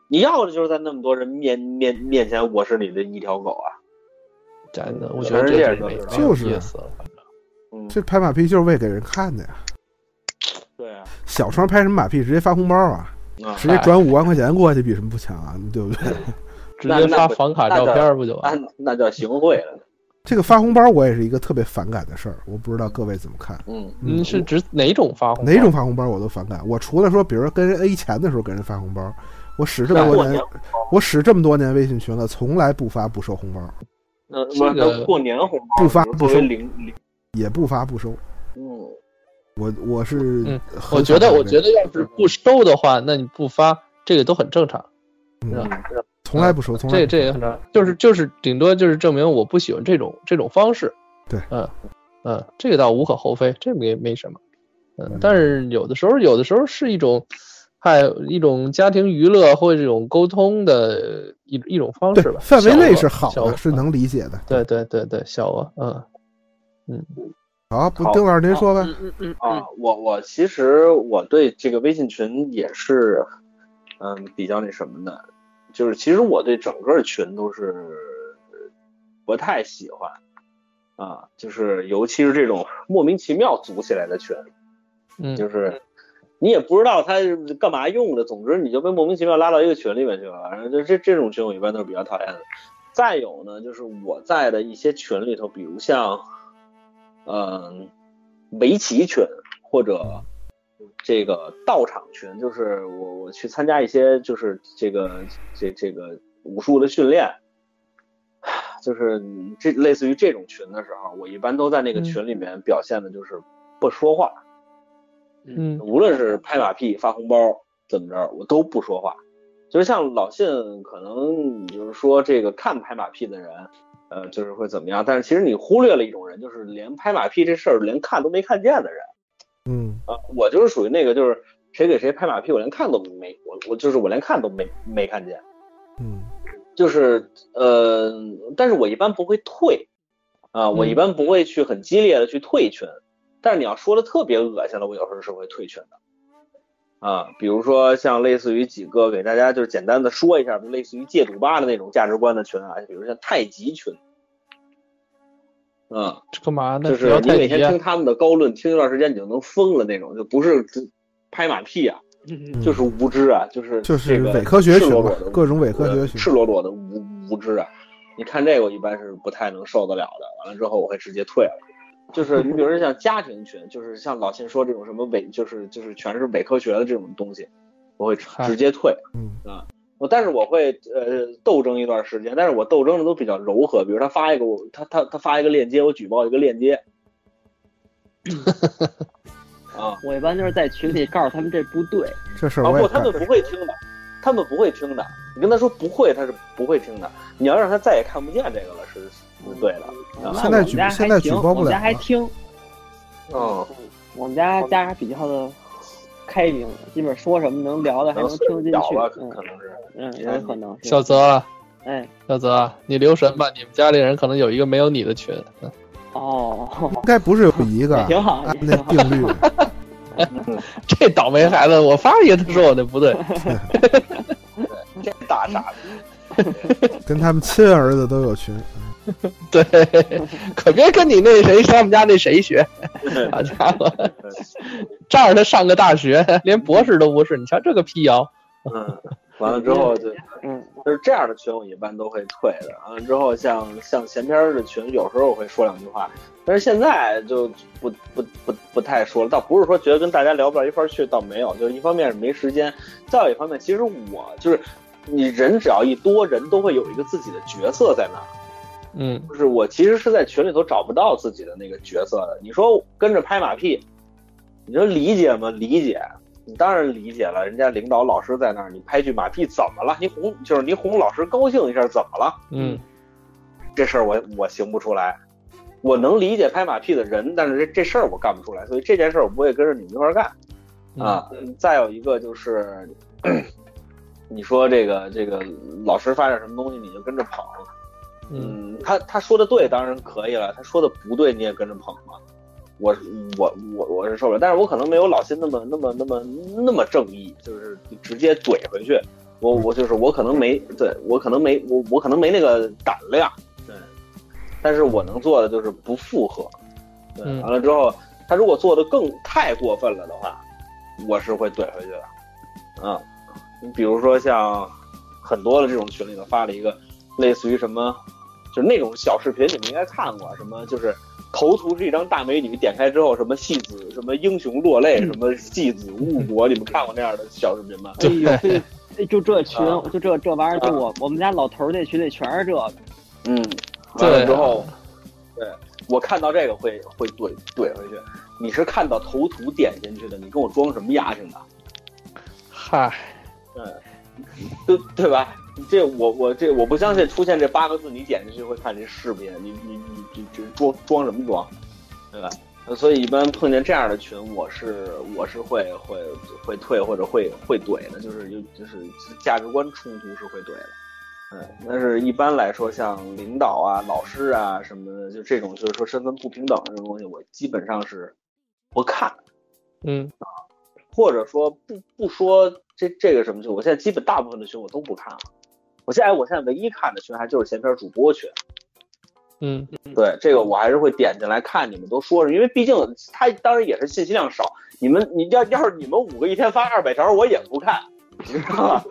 你要的就是在那么多人面面面前，我是你的一条狗啊！真的，我觉得这全世界就是意思了。反正嗯，这拍马屁就是为给人看的呀。对啊，小窗拍什么马屁？直接发红包啊，啊直接转五万块钱过去，比什么不强啊？对不对？直接发房卡照片不就完了？那那叫行贿了。这个发红包我也是一个特别反感的事儿，我不知道各位怎么看。嗯嗯，是指哪种发红包？哪种发红包我都反感。我除了说，比如说跟人 A 钱的时候给人发红包，我使这么多年年，我使这么多年微信群了，从来不发不收红包，那这个那过年红包不发不收零零，也不发不收。嗯，我我是嗯很我觉得，我觉得要是不收的话，那你不发这个都很正常，嗯是吧？从来不收，从来这不收这也很正常，就是就是顶多就是证明我不喜欢这种这种方式。对，嗯，嗯，这个倒无可厚非，这没没什么，嗯，但是有的时候，有的时候是一种，还有一种家庭娱乐或者这种沟通的一一种方式吧，范围内是好的，是能理解的，对对对对，小额，嗯。嗯，好，不，丁老师您说吧，嗯嗯啊，我我其实我对这个微信群也是，嗯，比较那什么的，就是其实我对整个群都是不太喜欢。啊，就是尤其是这种莫名其妙组起来的群，嗯，就是你也不知道他干嘛用的，总之你就被莫名其妙拉到一个群里面去了。反正就这这种群我一般都是比较讨厌的。再有呢，就是我在的一些群里头，比如像嗯围棋群或者这个道场群，就是我我去参加一些就是这个这这个武术的训练。就是这类似于这种群的时候，我一般都在那个群里面表现的就是不说话，嗯，无论是拍马屁、发红包怎么着，我都不说话。就是像老信，可能你就是说这个看拍马屁的人，呃，就是会怎么样？但是其实你忽略了一种人，就是连拍马屁这事儿连看都没看见的人。嗯啊，我就是属于那个，就是谁给谁拍马屁，我连看都没，我我就是我连看都没没看见。嗯。就是呃，但是我一般不会退，啊，我一般不会去很激烈的去退群，但是你要说的特别恶心了，我有时候是会退群的，啊，比如说像类似于几个给大家就是简单的说一下，类似于戒赌吧的那种价值观的群啊，比如像太极群，嗯，干嘛呢？就是你每天听他们的高论，听一段时间你就能疯了那种，就不是拍马屁啊。就是无知啊，就是就是伪科学群嘛，各种伪科学群，赤裸裸的无无知啊！你看这个，我一般是不太能受得了的。完了之后，我会直接退了。就是你比如说像家庭群，就是像老秦说这种什么伪，就是就是全是伪科学的这种东西，我会直接退。嗯啊，我但是我会呃斗争一段时间，但是我斗争的都比较柔和。比如他发一个我他他他发一个链接，我举报一个链接。啊，我一般就是在群里告诉他们这不对，这事儿不，他们不会听的，他们不会听的。你跟他说不会，他是不会听的。你要让他再也看不见这个了，是是对的。现在举现在举报不了。我们家还听，嗯，我们家家比较的开明，基本说什么能聊的还能听得进去。嗯，可能是，嗯，有可能。小泽，哎，小泽，你留神吧，你们家里人可能有一个没有你的群。哦，应该不是有一个，挺好，按那定律。这倒霉孩子，我发一个，他说我那不对。这大傻子，跟他们亲儿子都有群。对，可别跟你那谁他们家那谁学。好家伙，仗着他上个大学，连博士都不是。你瞧这个辟谣。嗯。完了之后就，嗯，就是这样的群我一般都会退的。完了之后，像像前边的群，有时候我会说两句话，但是现在就不不不不太说了。倒不是说觉得跟大家聊不到一块去，倒没有，就是一方面是没时间，再有一方面，其实我就是你人只要一多，人都会有一个自己的角色在那儿。嗯，就是我其实是在群里头找不到自己的那个角色的。你说跟着拍马屁，你说理解吗？理解。你当然理解了，人家领导老师在那儿，你拍句马屁怎么了？你哄就是你哄老师高兴一下怎么了？嗯，这事儿我我行不出来，我能理解拍马屁的人，但是这这事儿我干不出来，所以这件事儿我不会跟着你们一块儿干啊。再有一个就是，你说这个这个老师发点什么东西你就跟着捧，嗯，他他说的对当然可以了，他说的不对你也跟着捧嘛。我我我我是受不了，但是我可能没有老辛那么那么那么那么正义，就是直接怼回去。我我就是我可能没对我可能没我我可能没那个胆量，对。但是我能做的就是不附和，对。完了之后，他如果做的更太过分了的话，我是会怼回去的。嗯，你比如说像很多的这种群里头发了一个类似于什么，就是那种小视频，你们应该看过，什么就是。头图是一张大美女，点开之后什么戏子，什么英雄落泪，什么戏子误国，你们看过那样的小视频吗？哎呦，就这群，就这这玩意儿，就我我们家老头那群里全是这个。嗯，完了之后，对我看到这个会会怼怼回去。你是看到头图点进去的，你跟我装什么牙性的？嗨，嗯，对对吧？这我我这我不相信出现这八个字，你点进去会看这视频，你你你这这装装什么装？对吧？所以一般碰见这样的群，我是我是会会会退或者会会怼的，就是有就是价值观冲突是会怼的。嗯，但是一般来说，像领导啊、老师啊什么的，就这种就是说身份不平等这种东西，我基本上是不看。嗯，或者说不不说这这个什么群，我现在基本大部分的群我都不看了。我现在我现在唯一看的群还就是闲篇主播群。嗯，对，这个我还是会点进来看你们都说什么，因为毕竟他当然也是信息量少。你们你要要是你们五个一天发二百条，我也不看，你知道吧？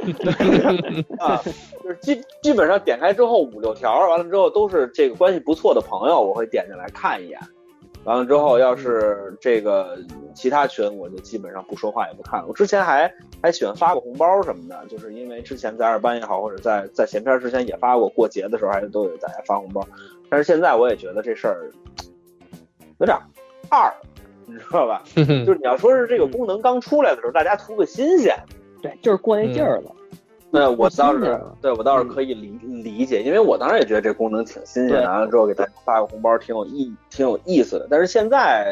啊，就是基基本上点开之后五六条，完了之后都是这个关系不错的朋友，我会点进来看一眼。完了之后，要是这个其他群，我就基本上不说话也不看。我之前还还喜欢发个红包什么的，就是因为之前在二班也好，或者在在闲篇之前也发过，过节的时候还都有大家发红包。但是现在我也觉得这事儿有点二，你知道吧？就是你要说是这个功能刚出来的时候，大家图个新鲜，对，就是过那劲儿了。那我倒是对我倒是可以理理解，因为我当时也觉得这功能挺新鲜，完了之后给大家发个红包挺有意挺有意思的。但是现在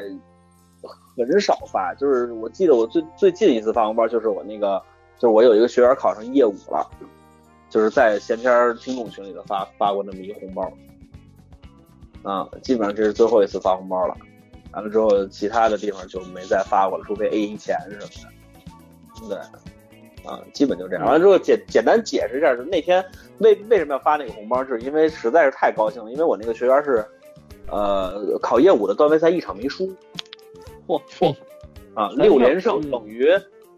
很少发，就是我记得我最最近一次发红包就是我那个，就是我有一个学员考上业务了，就是在闲篇听众群里头发发过那么一个红包，啊，基本上这是最后一次发红包了。完了之后，其他的地方就没再发过了，除非 A 一钱什么的，对。啊，基本就这样。完了之后，简简单解释一下，就那天为为什么要发那个红包，就是因为实在是太高兴了。因为我那个学员是，呃，考业务的段位赛一场没输，嚯嚯，啊，六连胜等于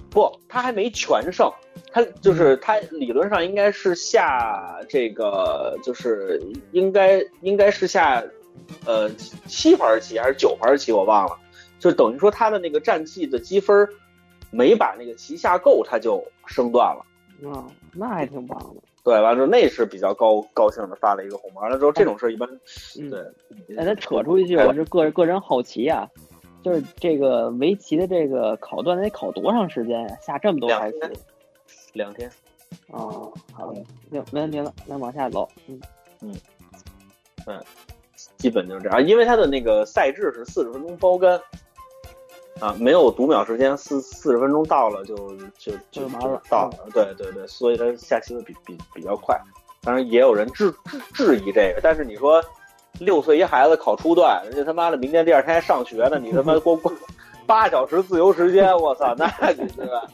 不，他还没全胜，他就是他理论上应该是下这个，就是应该应该是下，呃，七盘棋还是九盘棋，我忘了，就等于说他的那个战绩的积分。没把那个棋下够，他就升段了。啊，那还挺棒的。对，完了之后那是比较高高兴的，发了一个红包。完了之后，这种事一般，对。哎，他扯出一句，我是个个人好奇啊，就是这个围棋的这个考段得考多长时间呀？下这么多牌棋？两天。哦，好的，行，没问题了，那往下走。嗯嗯嗯，基本就是这样，因为它的那个赛制是四十分钟包干。啊，没有读秒时间，四四十分钟到了就就就就到了，对对对，所以它下棋的比比比较快。当然也有人质质质疑这个，但是你说六岁一孩子考初段，人家他妈的明天第二天还上学呢，你他妈光光八小时自由时间，我操，那对吧？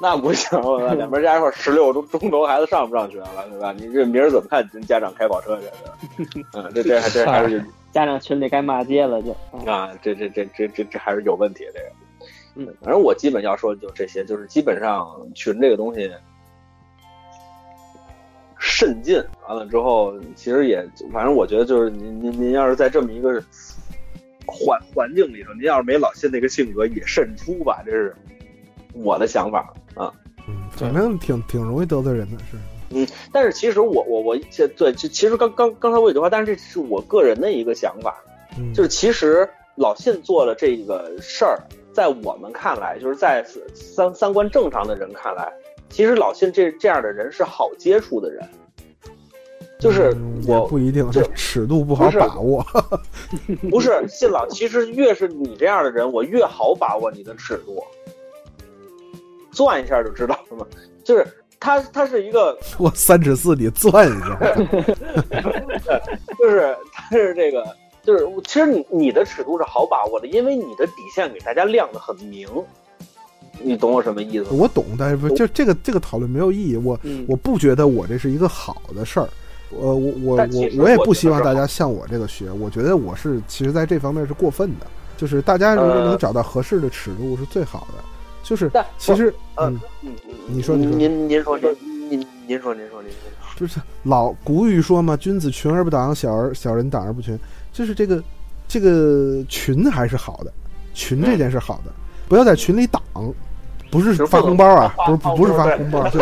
那不行，我操，两边加一块十六钟钟头，孩子上不上学了，对吧？你这明儿怎么看家长开跑车去？嗯，这这还这还是。家长群里该骂街了，就啊，这这这这这这还是有问题，这个，嗯，反正我基本要说的就这些，就是基本上群这个东西慎进，完了之后，其实也，反正我觉得就是您您您要是在这么一个环环境里头，您要是没老谢那个性格，也慎出吧，这是我的想法啊。嗯，反正挺挺容易得罪人的，是。嗯，但是其实我我我对，其其实刚刚刚才我有句话，但是这是我个人的一个想法，就是其实老信做了这个事儿，在我们看来，就是在三三观正常的人看来，其实老信这这样的人是好接触的人，就是我不一定，这尺度不好把握，不是信老，其实越是你这样的人，我越好把握你的尺度，钻一下就知道了嘛，就是。他他是一个，我三尺四你钻一下，就是他是这个，就是其实你你的尺度是好把握的，因为你的底线给大家亮的很明，你懂我什么意思？我懂，但是不就这个这个讨论没有意义。我我不觉得我这是一个好的事儿，呃，我我我我也不希望大家向我这个学。我觉得我是其实在这方面是过分的，就是大家如果能找到合适的尺度是最好的。就是，其实，嗯，你说，您您说，您您您说，您说，您说，就是老古语说嘛，“君子群而不党，小而小人党而不群。”就是这个，这个群还是好的，群这件事好的，不要在群里党。不是发红包啊，不是不是发红包，就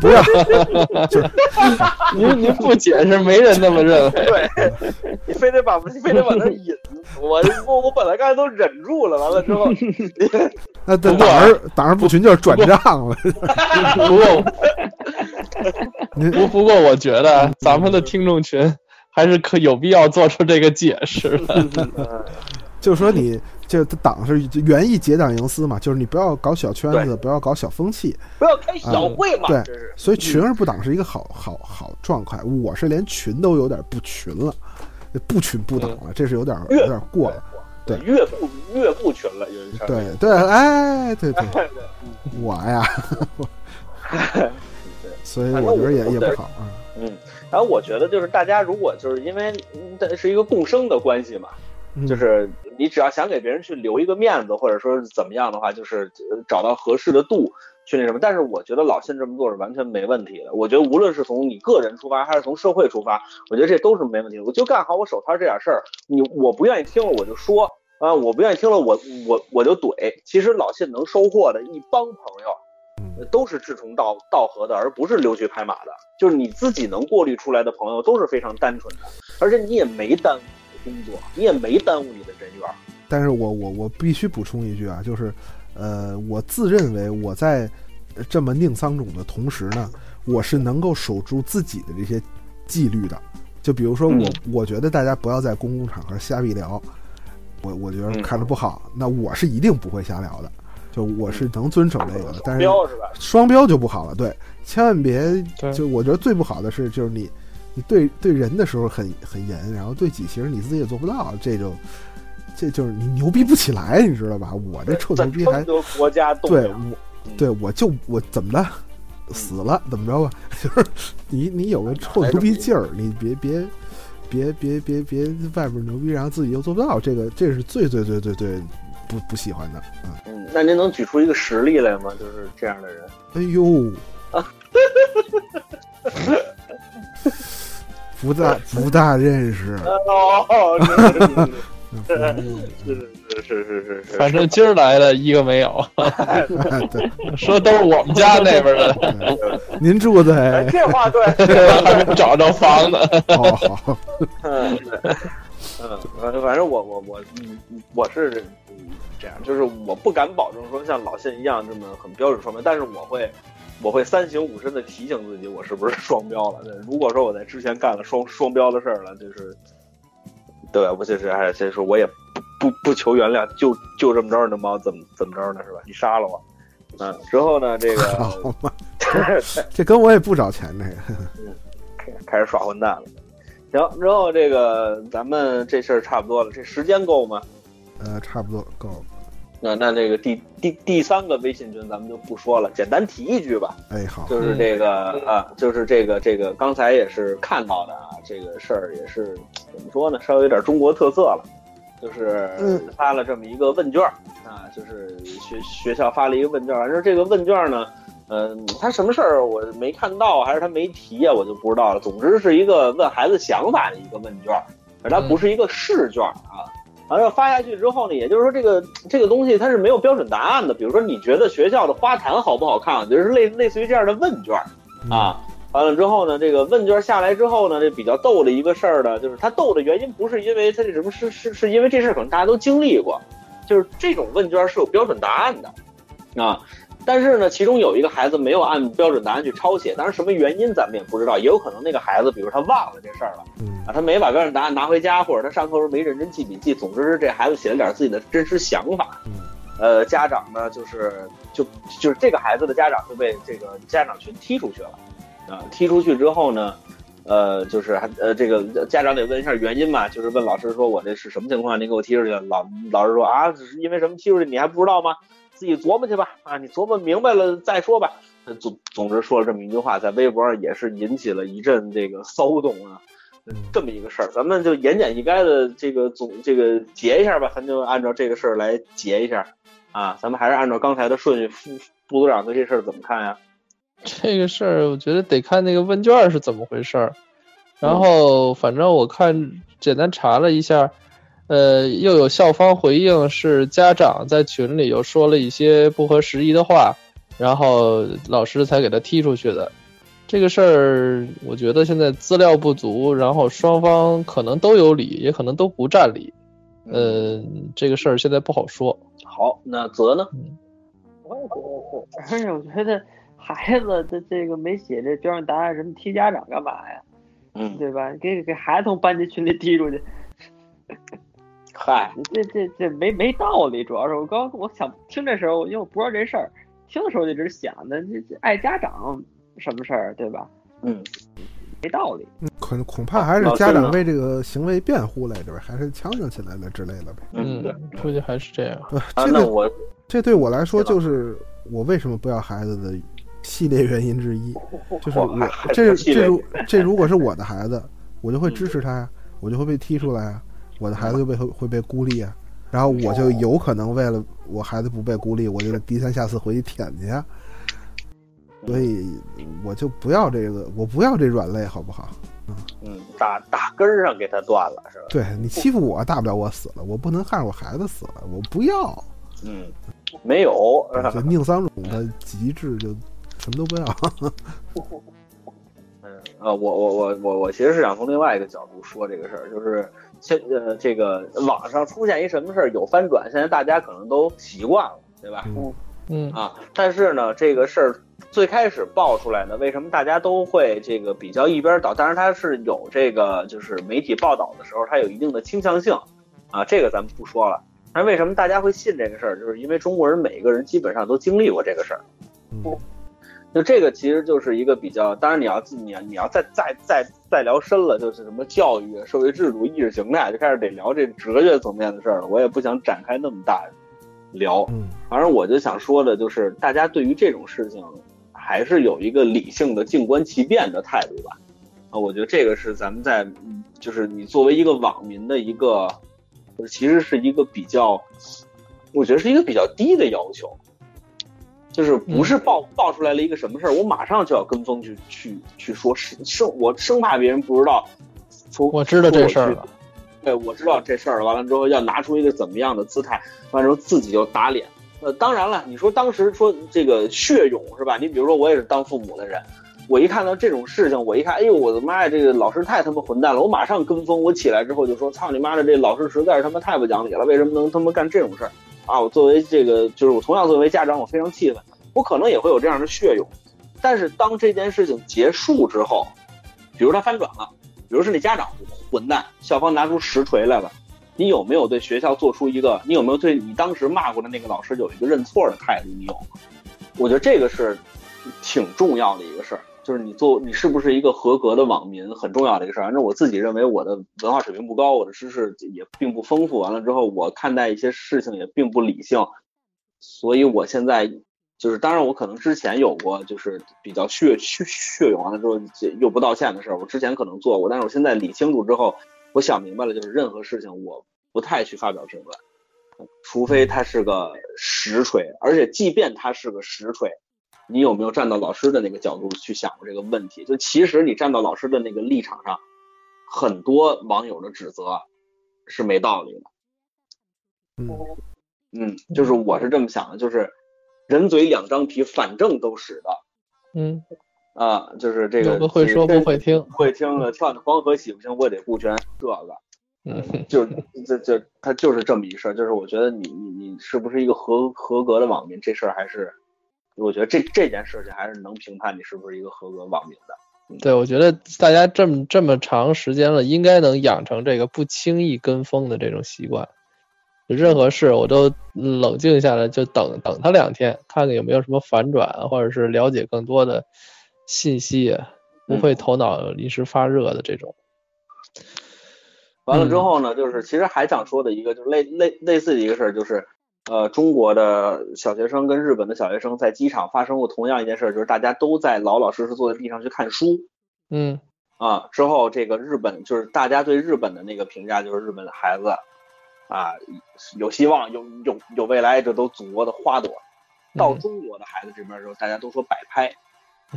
不要，就您您不解释，没人那么认为。对，你非得把非得把那引，我我我本来刚才都忍住了，完了之后，那党儿党儿不群就是转账了。不过，不不过我觉得咱们的听众群还是可有必要做出这个解释的。就是说你这党是原意结党营私嘛，就是你不要搞小圈子，不要搞小风气，不要开小会嘛，对所以群而不党是一个好好好状态。我是连群都有点不群了，不群不党了，这是有点有点过了。对。越不越不群了，有一说对对，哎，对对，对我呀，对。所以我觉得也也不好啊。嗯，然后我觉得就是大家如果就是因为是一个共生的关系嘛，嗯。就是你只要想给别人去留一个面子，或者说是怎么样的话，就是呃找到合适的度去那什么。但是我觉得老信这么做是完全没问题的。我觉得无论是从你个人出发，还是从社会出发，我觉得这都是没问题的。我就干好我手摊这点事儿，你我不愿意听了我就说啊，我不愿意听了我我我就怼。其实老信能收获的一帮朋友。呃都是志同道道合的，而不是溜须拍马的。就是你自己能过滤出来的朋友都是非常单纯的，而且你也没耽误你的工作，你也没耽误你的人缘。但是我我我必须补充一句啊，就是，呃，我自认为我在这么宁丧种的同时呢，我是能够守住自己的这些纪律的。就比如说我，嗯我觉得大家不要在公共场合瞎逼聊，我我觉得嗯看着不好，那我是一定不会瞎聊的。就我是能遵守这个的，但是标是吧？双标就不好了，对，千万别就我觉得最不好的是，就是你你对对人的时候很很严，然后对己其实你自己也做不到，这就这就是你牛逼不起来，你知道吧？我这臭牛逼还得国家动对我对我就我怎么的死了怎么着吧？就是你你有个臭牛逼劲儿，你别别别别别别外边牛逼，然后自己又做不到，这个这是最最最最最不不喜欢的啊！嗯，那您能举出一个实例来吗？就是这样的人。哎呦，不大不大认识，哦，嗯是是是是是是，反正今儿来的一个没有，对，说都是我们家那边的，您住哎，在这话对。还 没找着房呢。哦好，嗯，对，嗯，反正反正我我我嗯我是嗯这样，就是我不敢保证说像老信一样这么很标准双标，但是我会我会三省吾身的提醒自己我是不是双标了。如果说我在之前干了双双标的事儿了，就是对我就是还先说我也不不不求原谅，就就这么着，那猫怎么怎么着呢？是吧？你杀了我。嗯，之后呢，这个 好，这跟我也不找钱，这个开始耍混蛋了。行，之后这个咱们这事儿差不多了，这时间够吗？呃差不多够了。那那这个第第第三个微信群咱们就不说了，简单提一句吧，哎好，就是这个、啊，就是这个这个刚才也是看到的啊，这个事儿也是怎么说呢，稍微有点中国特色了，就是嗯发了这么一个问卷儿啊，就是学学校发了一个问卷儿，反正这个问卷儿呢。嗯，他什么事儿我没看到，还是他没提啊，我就不知道了。总之是一个问孩子想法的一个问卷儿，而它不是一个试卷儿啊。完了发下去之后呢，也就是说这个这个东西它是没有标准答案的。比如说你觉得学校的花坛好不好看，就是类类似于这样的问卷啊。完了之后呢，这个问卷下来之后呢，这比较逗的一个事儿呢，就是它逗的原因不是因为它这什么，是是是因为这事儿可能大家都经历过，就是这种问卷是有标准答案的啊。但是呢，其中有一个孩子没有按标准答案去抄写，当然什么原因咱们也不知道，也有可能那个孩子，比如他忘了这事儿了。嗯啊，他没把标准答案拿回家，或者他上课时候没认真记笔记。总之是这孩子写了点自己的真实想法。嗯，呃，家长呢，就是就就是这个孩子的家长就被这个家长群踢出去了。啊，踢出去之后呢，呃，就是还呃这个家长得问一下原因嘛，就是问老师说我这是什么情况，您给我踢出去。老老师说啊，是因为什么踢出去，你还不知道吗？自己琢磨去吧。啊，你琢磨明白了再说吧。总总之说了这么一句话，在微博上也是引起了一阵这个骚动啊。这么一个事儿，咱们就言简意赅的这个总这个结一下吧，咱就按照这个事儿来结一下啊。咱们还是按照刚才的顺序，副副组长对这事儿怎么看呀？这个事儿，我觉得得看那个问卷是怎么回事儿。然后，反正我看简单查了一下，呃，又有校方回应是家长在群里又说了一些不合时宜的话，然后老师才给他踢出去的。这个事儿，我觉得现在资料不足，然后双方可能都有理，也可能都不占理。嗯，这个事儿现在不好说。好，那泽呢？我也觉得是，而且我觉得孩子的这个没写这标准答案，什么踢家长干嘛呀？嗯，对吧？给给孩子从班级群里踢出去。嗨，这这这没没道理，主要是我刚我想听这时候，因为我不知道这事儿，听的时候就一直想的，这这爱家长什么事儿，对吧？嗯，没道理。恐恐怕还是家长为这个行为辩护来着呗，还是呛呛起来了之类的呗。嗯，估计还是这样。这个我这对我来说就是我为什么不要孩子的系列原因之一，就是我这这如这如果是我的孩子，我就会支持他呀，我就会被踢出来啊，我的孩子就被会被孤立啊，然后我就有可能为了我孩子不被孤立，我就低三下四回去舔去啊。所以我就不要这个，我不要这软肋，好不好？嗯嗯，打打根儿上给他断了，是吧？对你欺负我，大不了我死了，我不能害着我孩子死了，我不要。嗯，没有，就宁桑种的极致，就什么都不要。嗯呃，我我我我我其实是想从另外一个角度说这个事儿，就是现呃这个网上出现一什么事儿有翻转，现在大家可能都习惯了，对吧？嗯嗯啊，但是呢，这个事儿。最开始爆出来呢，为什么大家都会这个比较一边倒？当然它是有这个，就是媒体报道的时候，它有一定的倾向性，啊，这个咱们不说了。但是为什么大家会信这个事儿？就是因为中国人每一个人基本上都经历过这个事儿。嗯，就这个其实就是一个比较，当然你要你要你要再再再再聊深了，就是什么教育、社会制度、意识形态，就开始得聊这哲学层面的事儿了。我也不想展开那么大聊。嗯，反正我就想说的就是，大家对于这种事情。还是有一个理性的静观其变的态度吧，啊，我觉得这个是咱们在，就是你作为一个网民的一个，其实是一个比较，我觉得是一个比较低的要求，就是不是爆爆出来了一个什么事儿，我马上就要跟风去去去说，生我生怕别人不知道，我知道这事儿了，对，我知道这事儿了，完了之后要拿出一个怎么样的姿态，完了之后自己就打脸。呃，当然了，你说当时说这个血涌是吧？你比如说我也是当父母的人，我一看到这种事情，我一看，哎呦我的妈呀，这个老师太他妈混蛋了！我马上跟风，我起来之后就说，操你妈的，这老师实在是他妈太不讲理了，为什么能他妈干这种事儿啊？我作为这个，就是我同样作为家长，我非常气愤，我可能也会有这样的血勇。但是当这件事情结束之后，比如他翻转了，比如是那家长混蛋，校方拿出实锤来了。你有没有对学校做出一个？你有没有对你当时骂过的那个老师有一个认错的态度？你有吗？我觉得这个是挺重要的一个事儿，就是你做你是不是一个合格的网民，很重要的一个事儿。反正我自己认为我的文化水平不高，我的知识也并不丰富。完了之后，我看待一些事情也并不理性，所以我现在就是，当然我可能之前有过就是比较血血血涌完了之后又不道歉的事儿，我之前可能做过，但是我现在理清楚之后。我想明白了，就是任何事情我不太去发表评论，除非他是个实锤，而且即便他是个实锤，你有没有站到老师的那个角度去想过这个问题？就其实你站到老师的那个立场上，很多网友的指责是没道理的。嗯嗯，就是我是这么想的，就是人嘴两张皮，反正都使的。嗯。啊，就是这个，会说不会听，会听的跳那黄河洗不清，我得顾全这个，嗯，就这这他就是这么一事儿，就是我觉得你你你是不是一个合合格的网民，这事儿还是，我觉得这这件事情还是能评判你是不是一个合格网民的。对，我觉得大家这么这么长时间了，应该能养成这个不轻易跟风的这种习惯。任何事我都冷静下来，就等等他两天，看看有没有什么反转，或者是了解更多的。信息不会头脑一时发热的这种。完了之后呢，就是其实还想说的一个，就是类类类似的一个事儿，就是呃，中国的小学生跟日本的小学生在机场发生过同样一件事，就是大家都在老老实实坐在地上去看书。嗯。啊，之后这个日本就是大家对日本的那个评价，就是日本的孩子啊有希望，有有有未来，这都祖国的花朵。到中国的孩子这边的时候，大家都说摆拍。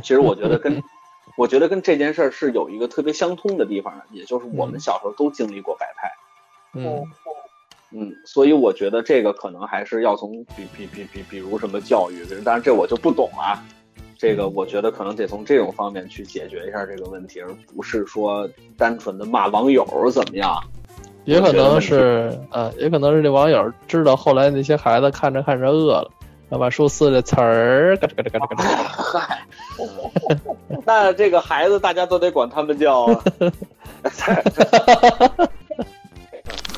其实我觉得跟，我觉得跟这件事是有一个特别相通的地方，也就是我们小时候都经历过摆拍，嗯嗯，所以我觉得这个可能还是要从比比比比比如什么教育，当然这我就不懂啊，这个我觉得可能得从这种方面去解决一下这个问题，而不是说单纯的骂网友怎么样，也可能是呃，也可能是这网友知道后来那些孩子看着看着饿了。要把书撕的词儿，嘎吱嘎吱嘎吱嘎吱。嗨，那这个孩子大家都得管他们叫。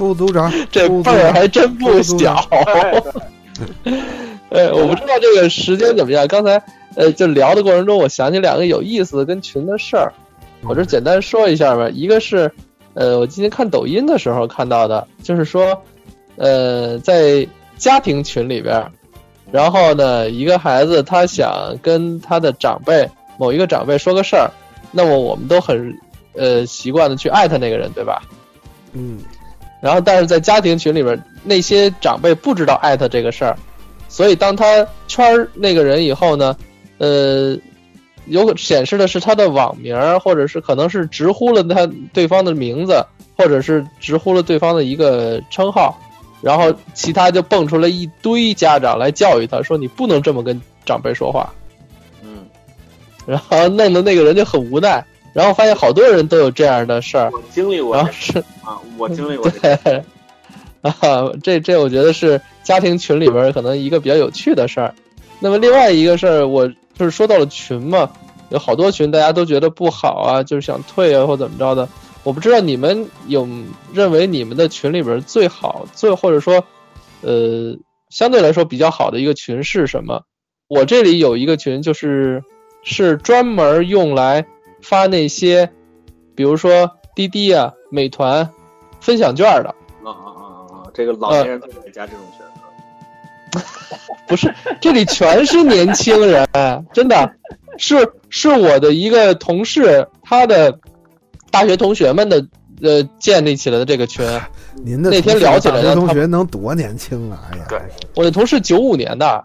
周组长，这辈儿还真不小。呃，我不知道这个时间怎么样。刚才呃，就聊的过程中，我想起两个有意思的跟群的事儿，我这简单说一下吧。一个是，呃，我今天看抖音的时候看到的，就是说，呃，在家庭群里边，然后呢，一个孩子他想跟他的长辈某一个长辈说个事儿，那么我们都很呃习惯的去艾特那个人，对吧？嗯。然后，但是在家庭群里边，那些长辈不知道艾特这个事儿，所以当他圈那个人以后呢，呃，有显示的是他的网名，或者是可能是直呼了他对方的名字，或者是直呼了对方的一个称号，然后其他就蹦出来一堆家长来教育他说：“你不能这么跟长辈说话。”嗯，然后弄得那个人就很无奈。然后发现好多人都有这样的事儿，我经历过。然后是啊，我经历过。对，啊，这这我觉得是家庭群里边可能一个比较有趣的事儿。那么另外一个事儿，我就是说到了群嘛，有好多群大家都觉得不好啊，就是想退啊或怎么着的。我不知道你们有认为你们的群里边最好最或者说呃相对来说比较好的一个群是什么？我这里有一个群，就是是专门用来。发那些，比如说滴滴啊、美团分享券的。啊啊啊啊！这个老年人都会加这种群。不是，这里全是年轻人，真的是是我的一个同事，他的大学同学们的呃建立起来的这个群。您的那天聊起来的同学能多年轻啊？哎呀，对，我的同事九五年的。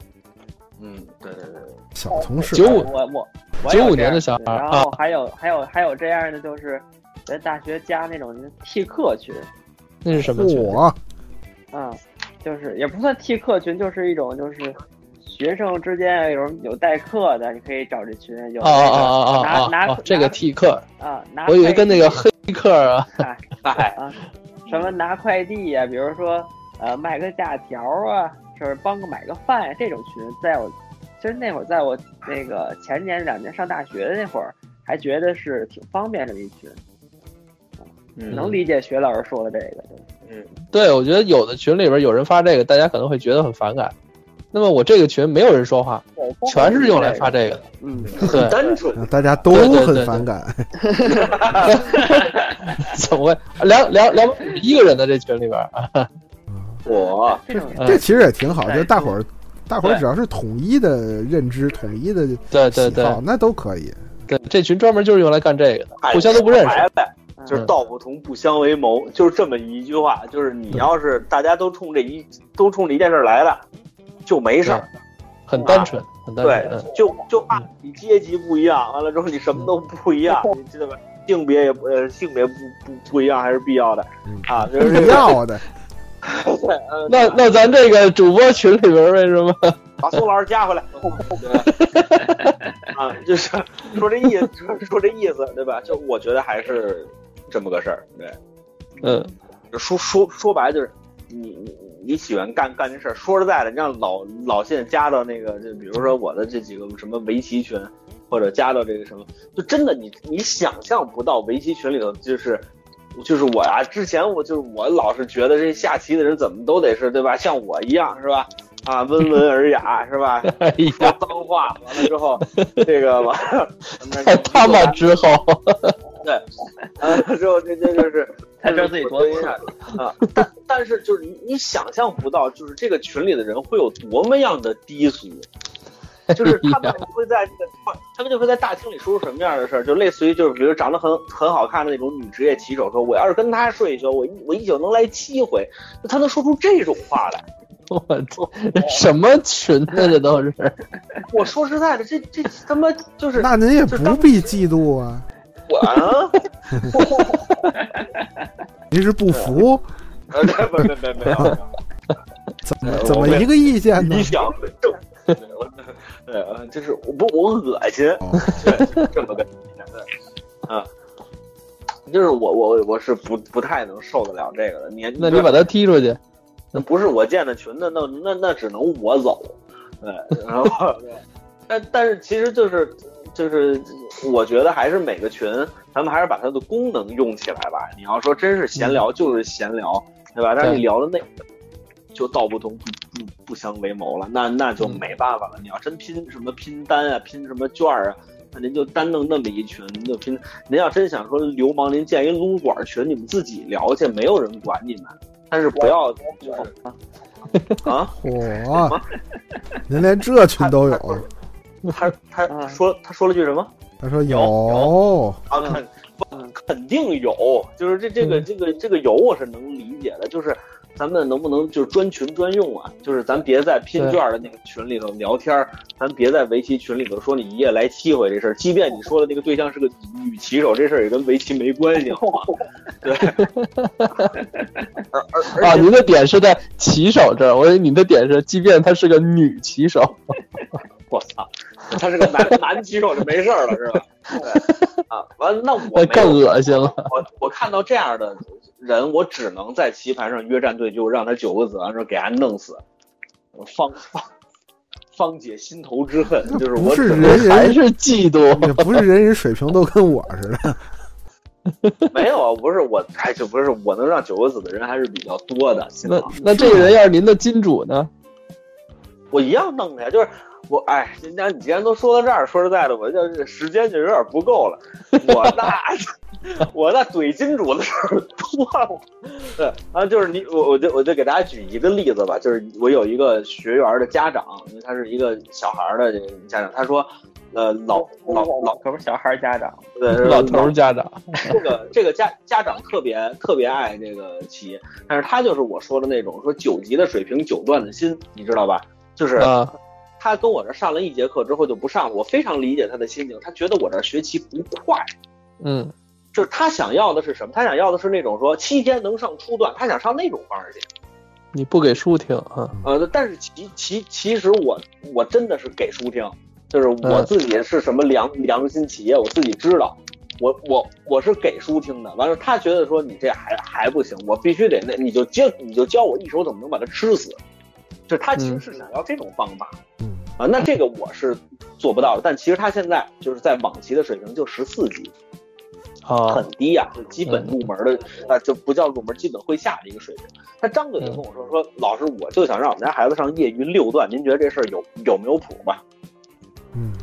小同事。九五，我我。九五年的小孩，然后还有还有还有这样的，就是在大学加那种替课群，那是什么群？啊，就是也不算替课群，就是一种就是学生之间有有代课的，你可以找这群。有啊啊啊啊！拿拿这个替课啊，拿我以为跟那个黑客啊，哎啊，什么拿快递呀，比如说呃卖个假条啊，就是帮个买个饭呀，这种群在我。其实那会儿在我那个前年两年上大学的那会儿，还觉得是挺方便的一群，能理解学老师说的这个。嗯，对，我觉得有的群里边有人发这个，大家可能会觉得很反感。那么我这个群没有人说话，全是用来发这个。嗯，很单纯，大家都很反感。怎么会？两两两一个人的这群里边啊？我这种这其实也挺好，就大伙儿。大伙儿只要是统一的认知、统一的对对对，那都可以。对，这群专门就是用来干这个的，互相都不认识。就是道不同不相为谋，就是这么一句话。就是你要是大家都冲这一都冲这一件事来的，就没事儿，很单纯，很单纯。对，就就怕你阶级不一样，完了之后你什么都不一样，你知道吧？性别也不呃性别不不不一样还是必要的啊，就是必要的。那那咱这个主播群里边为什么 把苏老师加回来？啊，就是说这意思，说这意思，对吧？就我觉得还是这么个事儿，对，嗯，就说说说白就是你你你喜欢干干这事儿。说实在的，你让老老信加到那个，就比如说我的这几个什么围棋群，或者加到这个什么，就真的你你想象不到围棋群里头就是。就是我呀，之前我就是我老是觉得这下棋的人怎么都得是对吧？像我一样是吧？啊，温文尔雅是吧？说脏话完了之后，这个完了，他妈之后，对，完了之后这这就是他知道自己多厉害啊！但但是就是你你想象不到，就是这个群里的人会有多么样的低俗。就是他们会在这个，他们就会在大厅里说出什么样的事儿，就类似于就是，比如长得很很好看的那种女职业棋手，说我要是跟他睡一宿，我一我一宿能来七回，他能说出这种话来。我操，什么群呢？这都是。我说实在的，这这他妈就是。那您也不必嫉妒啊。我啊。您是不服？呃，没没没没有。怎么怎么一个意见呢？你想。对，嗯，就是我不我恶心，对，这么个，嗯，就是我我我是不不太能受得了这个的。你那你把他踢出去，那不是我建的群，那那那那只能我走，对，然后对，但但是其实就是就是，我觉得还是每个群，咱们还是把它的功能用起来吧。你要说真是闲聊，就是闲聊。对吧？但是你聊的那个就道不同不不不相为谋了，那那就没办法了。你要真拼什么拼单啊，拼什么券儿啊，那您就单弄那么一群，您就拼。您要真想说流氓，您建一撸管群，你们自己聊去，没有人管你们。但是不要就是 啊，嚯，您连这群都有？他他 啊说他说了句什么？他说有，啊，肯不肯定有，就是这这个这个这个有我是能理解的，就是咱们能不能就是专群专用啊？就是咱别在拼券的那个群里头聊天儿，咱别在围棋群里头说你一夜来七回这事儿，即便你说的那个对象是个女棋手，这事儿也跟围棋没关系，好吗？对，而而而啊，且您的点是在棋手这儿，我以为你的点是，即便她是个女棋手，我操，他是个男男棋手就没事儿了是吧？对啊，完了那我更恶心了。我我看到这样的人，我只能在棋盘上约战队，就让他九个子，完之后给他弄死，方方方解心头之恨，就是我只能是人人还是嫉妒，也不是人人水平都跟我似的。没有啊，不是我，哎，就不是我能让九个子的人还是比较多的，新那那这个人要是您的金主呢？我一样弄他，就是我，哎，人家你既然都说到这儿，说实在的，我就是时间就有点不够了，我那我那怼金主的事儿多了，对，然后就是你，我我就我就给大家举一个例子吧，就是我有一个学员的家长，因为他是一个小孩的家长，他说，呃，老老老可不是小孩家长，对 老头儿家长，这个这个家家长特别特别爱这个棋，但是他就是我说的那种说九级的水平九段的心，你知道吧？就是啊，他跟我这上了一节课之后就不上了，我非常理解他的心情，他觉得我这学习不快，嗯，就是他想要的是什么？他想要的是那种说七天能上初段，他想上那种班去。你不给书听啊？呃，但是其其其实我我真的是给书听，就是我自己是什么良良心企业，我自己知道，我我我是给书听的。完了，他觉得说你这还还不行，我必须得那你就教你就教我一手怎么能把它吃死，就是他其实是想要这种方法。嗯啊，那这个我是做不到的，但其实他现在就是在网棋的水平就十四级，啊很，低呀、就基本入门的啊，就不叫入门，基本会下的一个水平。他张嘴就跟我说说，老师，我就想让我们家孩子上业余六段，您觉得这事儿有有没有谱吧？嗯，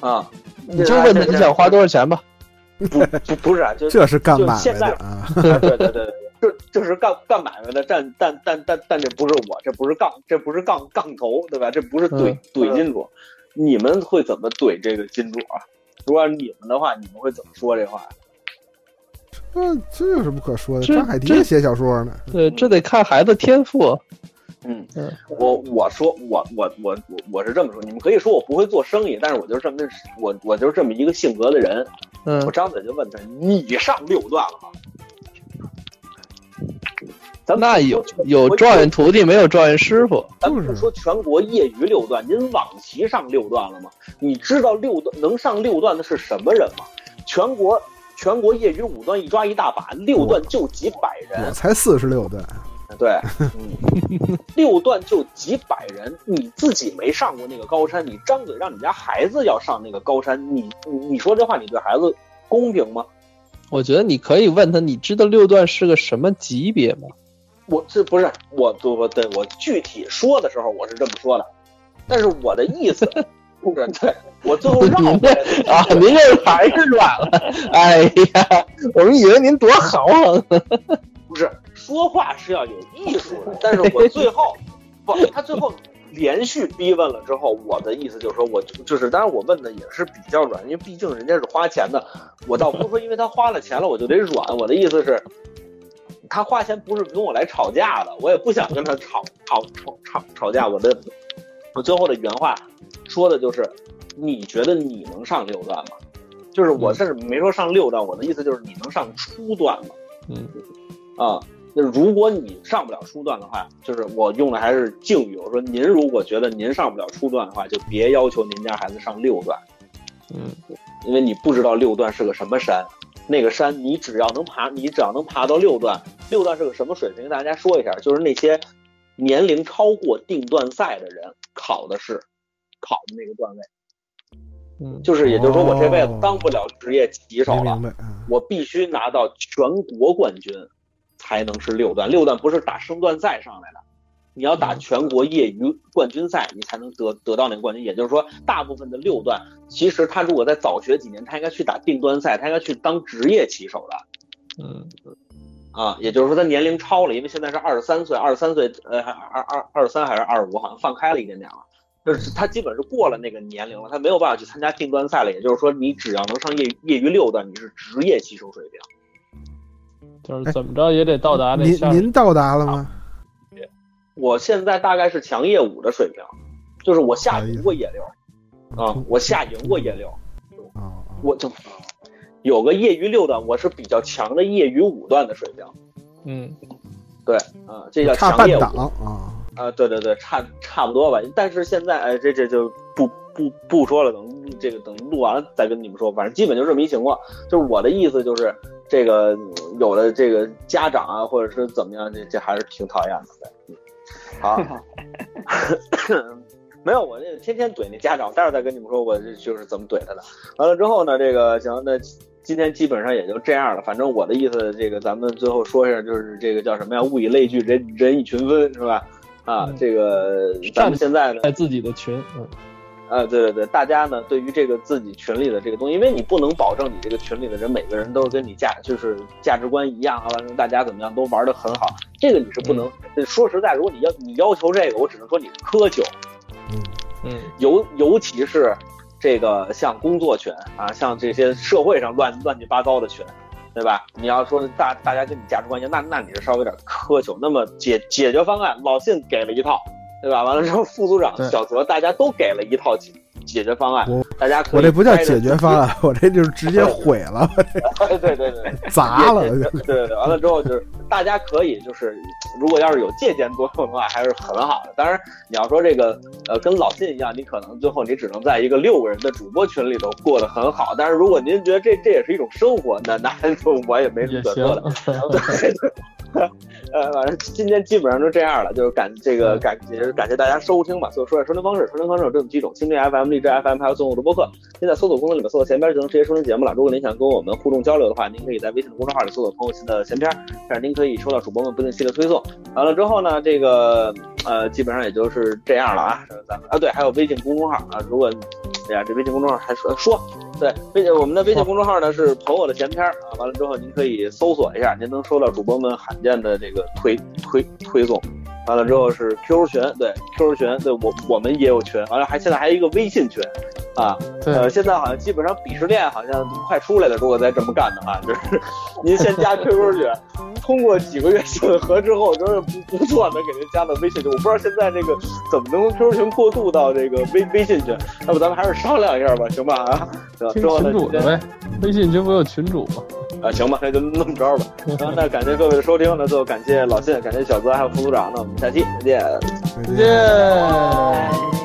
啊，你就问他你想花多少钱吧。不不不是啊，就这是干买卖就现在的啊。对对对对，这这是干干买卖的，但但但但但这不是我，这不是杠，这不是杠杠头，对吧？这不是怼嗯怼金主，你们会怎么怼这个金主啊？如果你们的话，你们会怎么说这话？这这有什么可说的？这张海迪这写小说呢。对，这得看孩子天赋。嗯嗯，我我说我我我我我是这么说，你们可以说我不会做生意，但是我就是这么我我就是这么一个性格的人。嗯我张嘴就问他：“你上六段了吗？”咱那有有状元徒弟，没有状元师傅。咱们不说全国业余六段，您往棋上六段了吗？你知道六段能上六段的是什么人吗？全国全国业余五段一抓一大把，六段就几百人我，才四十六段，对，嗯，六段就几百人，你自己没上过那个高山，你张嘴让你家孩子要上那个高山，你你你说这话，你对孩子公平吗？我觉得你可以问他，你知道六段是个什么级别吗？我这不是我我我对我具体说的时候我是这么说的，但是我的意思不是对我最后绕您回来啊，您这还是软了。哎呀，我们以为您多豪横。不是说话是要有艺术的，但是我最后不，他最后连续逼问了之后，我的意思就是说我就是，当然我问的也是比较软，因为毕竟人家是花钱的，我倒不是说因为他花了钱了我就得软，我的意思是，他花钱不是跟我来吵架的，我也不想跟他吵吵吵吵吵架，我的我最后的原话说的就是，你觉得你能上六段吗？就是我甚至没说上六段，我的意思就是你能上初段吗？嗯啊，那如果你上不了初段的话，就是我用的还是敬语，我说您如果觉得您上不了初段的话，就别要求您家孩子上六段，嗯，因为你不知道六段是个什么山，那个山你只要能爬，你只要能爬到六段，六段是个什么水平？跟大家说一下，就是那些年龄超过定段赛的人考的是考的那个段位，嗯，就是也就是说我这辈子哦当不了职业棋手了？我必须拿到全国冠军，才能是六段，六段不是打升段赛上来的，你要打全国业余冠军赛，你才能得得到那个冠军。也就是说，大部分的六段，其实他如果在早学几年，他应该去打定端赛，他应该去当职业棋手的。嗯，啊，也就是说他年龄超了，因为现在是二十三岁，二十三岁，呃，二二二十三还是二十五，好像放开了一点点了。就是他基本是过了那个年龄了，他没有办法去参加定端赛了。也就是说，你只要能上业业余六段，你是职业棋手水平。就是怎么着也得到达那。您您到达了吗？我现在大概是强业五的水平，就是我下赢过夜六，啊，我下赢过夜六，啊，我就有个业余六段，我是比较强的业余五段的水平。嗯，对，啊，这叫强业五啊。啊，对对对，差差不多吧。但是现在，哎，这这就不不不说了，等这个等录完了再跟你们说。反正基本就这么一情况。就是我的意思就是，这个有的这个家长啊，或者是怎么样，这这还是挺讨厌的。嗯，好，没有，我这天天怼那家长，待会儿再跟你们说，我这就是怎么怼他的。完了之后呢，这个行，那今天基本上也就这样了。反正我的意思，这个咱们最后说一下，就是这个叫什么呀？物以类聚，人人以群分，是吧？啊，这个咱们现在呢，在自己的群，嗯，啊，对对对，大家呢，对于这个自己群里的这个东西，因为你不能保证你这个群里的人每个人都跟你价就是价值观一样啊，完了大家怎么样都玩的很好，这个你是不能。说实在，如果你要你要求这个，我只能说你是苛求。嗯嗯，尤尤其是这个像工作群啊，像这些社会上乱乱七八糟的群。对吧？你要说大大家跟你价值观一样，那那你是稍微有点苛求。那么解解决方案，老信给了一套，对吧？完了之后，副组长小泽大家都给了一套解解决方案。大家我这不叫解决方案，我这就是直接 毁了。对对对对，砸了。对对对，完了之后就是大家可以就是，如果要是有借鉴作用的话，还是很好的。当然，你要说这个呃跟老信一样，你可能最后你只能在一个六个人的主播群里头过得很好。但是如果您觉得这这也是一种生活，那那就我也没什么可说的。对 呃，反正今天基本上就这样了，就是感这个感谢感谢大家收听吧。所以说下收听方式，收听方式有这么几种：蜻蜓 FM、荔枝 FM，还有送我的播客。现在搜索功能里面搜索前边就能直接收听节目了。如果您想跟我们互动交流的话，您可以在微信的公众号里搜索“朋友新的前篇”，这样您可以收到主播们不定期的推送。完了之后呢，这个呃，基本上也就是这样了啊。咱们啊，对，还有微信公众号啊。如果哎呀，这微信公众号还说说。对，微信我们的微信公众号呢是朋友的闲篇啊，完了之后您可以搜索一下，您能收到主播们罕见的这个推推推送。完了之后是 QQ 群，对 QQ 群，对我我们也有群，完了还现在还有一个微信群，啊，呃，现在好像基本上鄙视链好像快出来了，如果再这么干的话，就是您先加 QQ 群，通过几个月审核之后，就是不不错，的给您加到微信群。我不知道现在这个怎么能从 QQ 群过渡到这个微微信群，要不咱们还是商量一下吧，行吧？啊，听群主的呗，微信群不有群主吗？啊，行吧，那就那么着吧。然那感谢各位的收听，那最后感谢老谢，感谢小泽，还有副组长。那我们下期再见，再见。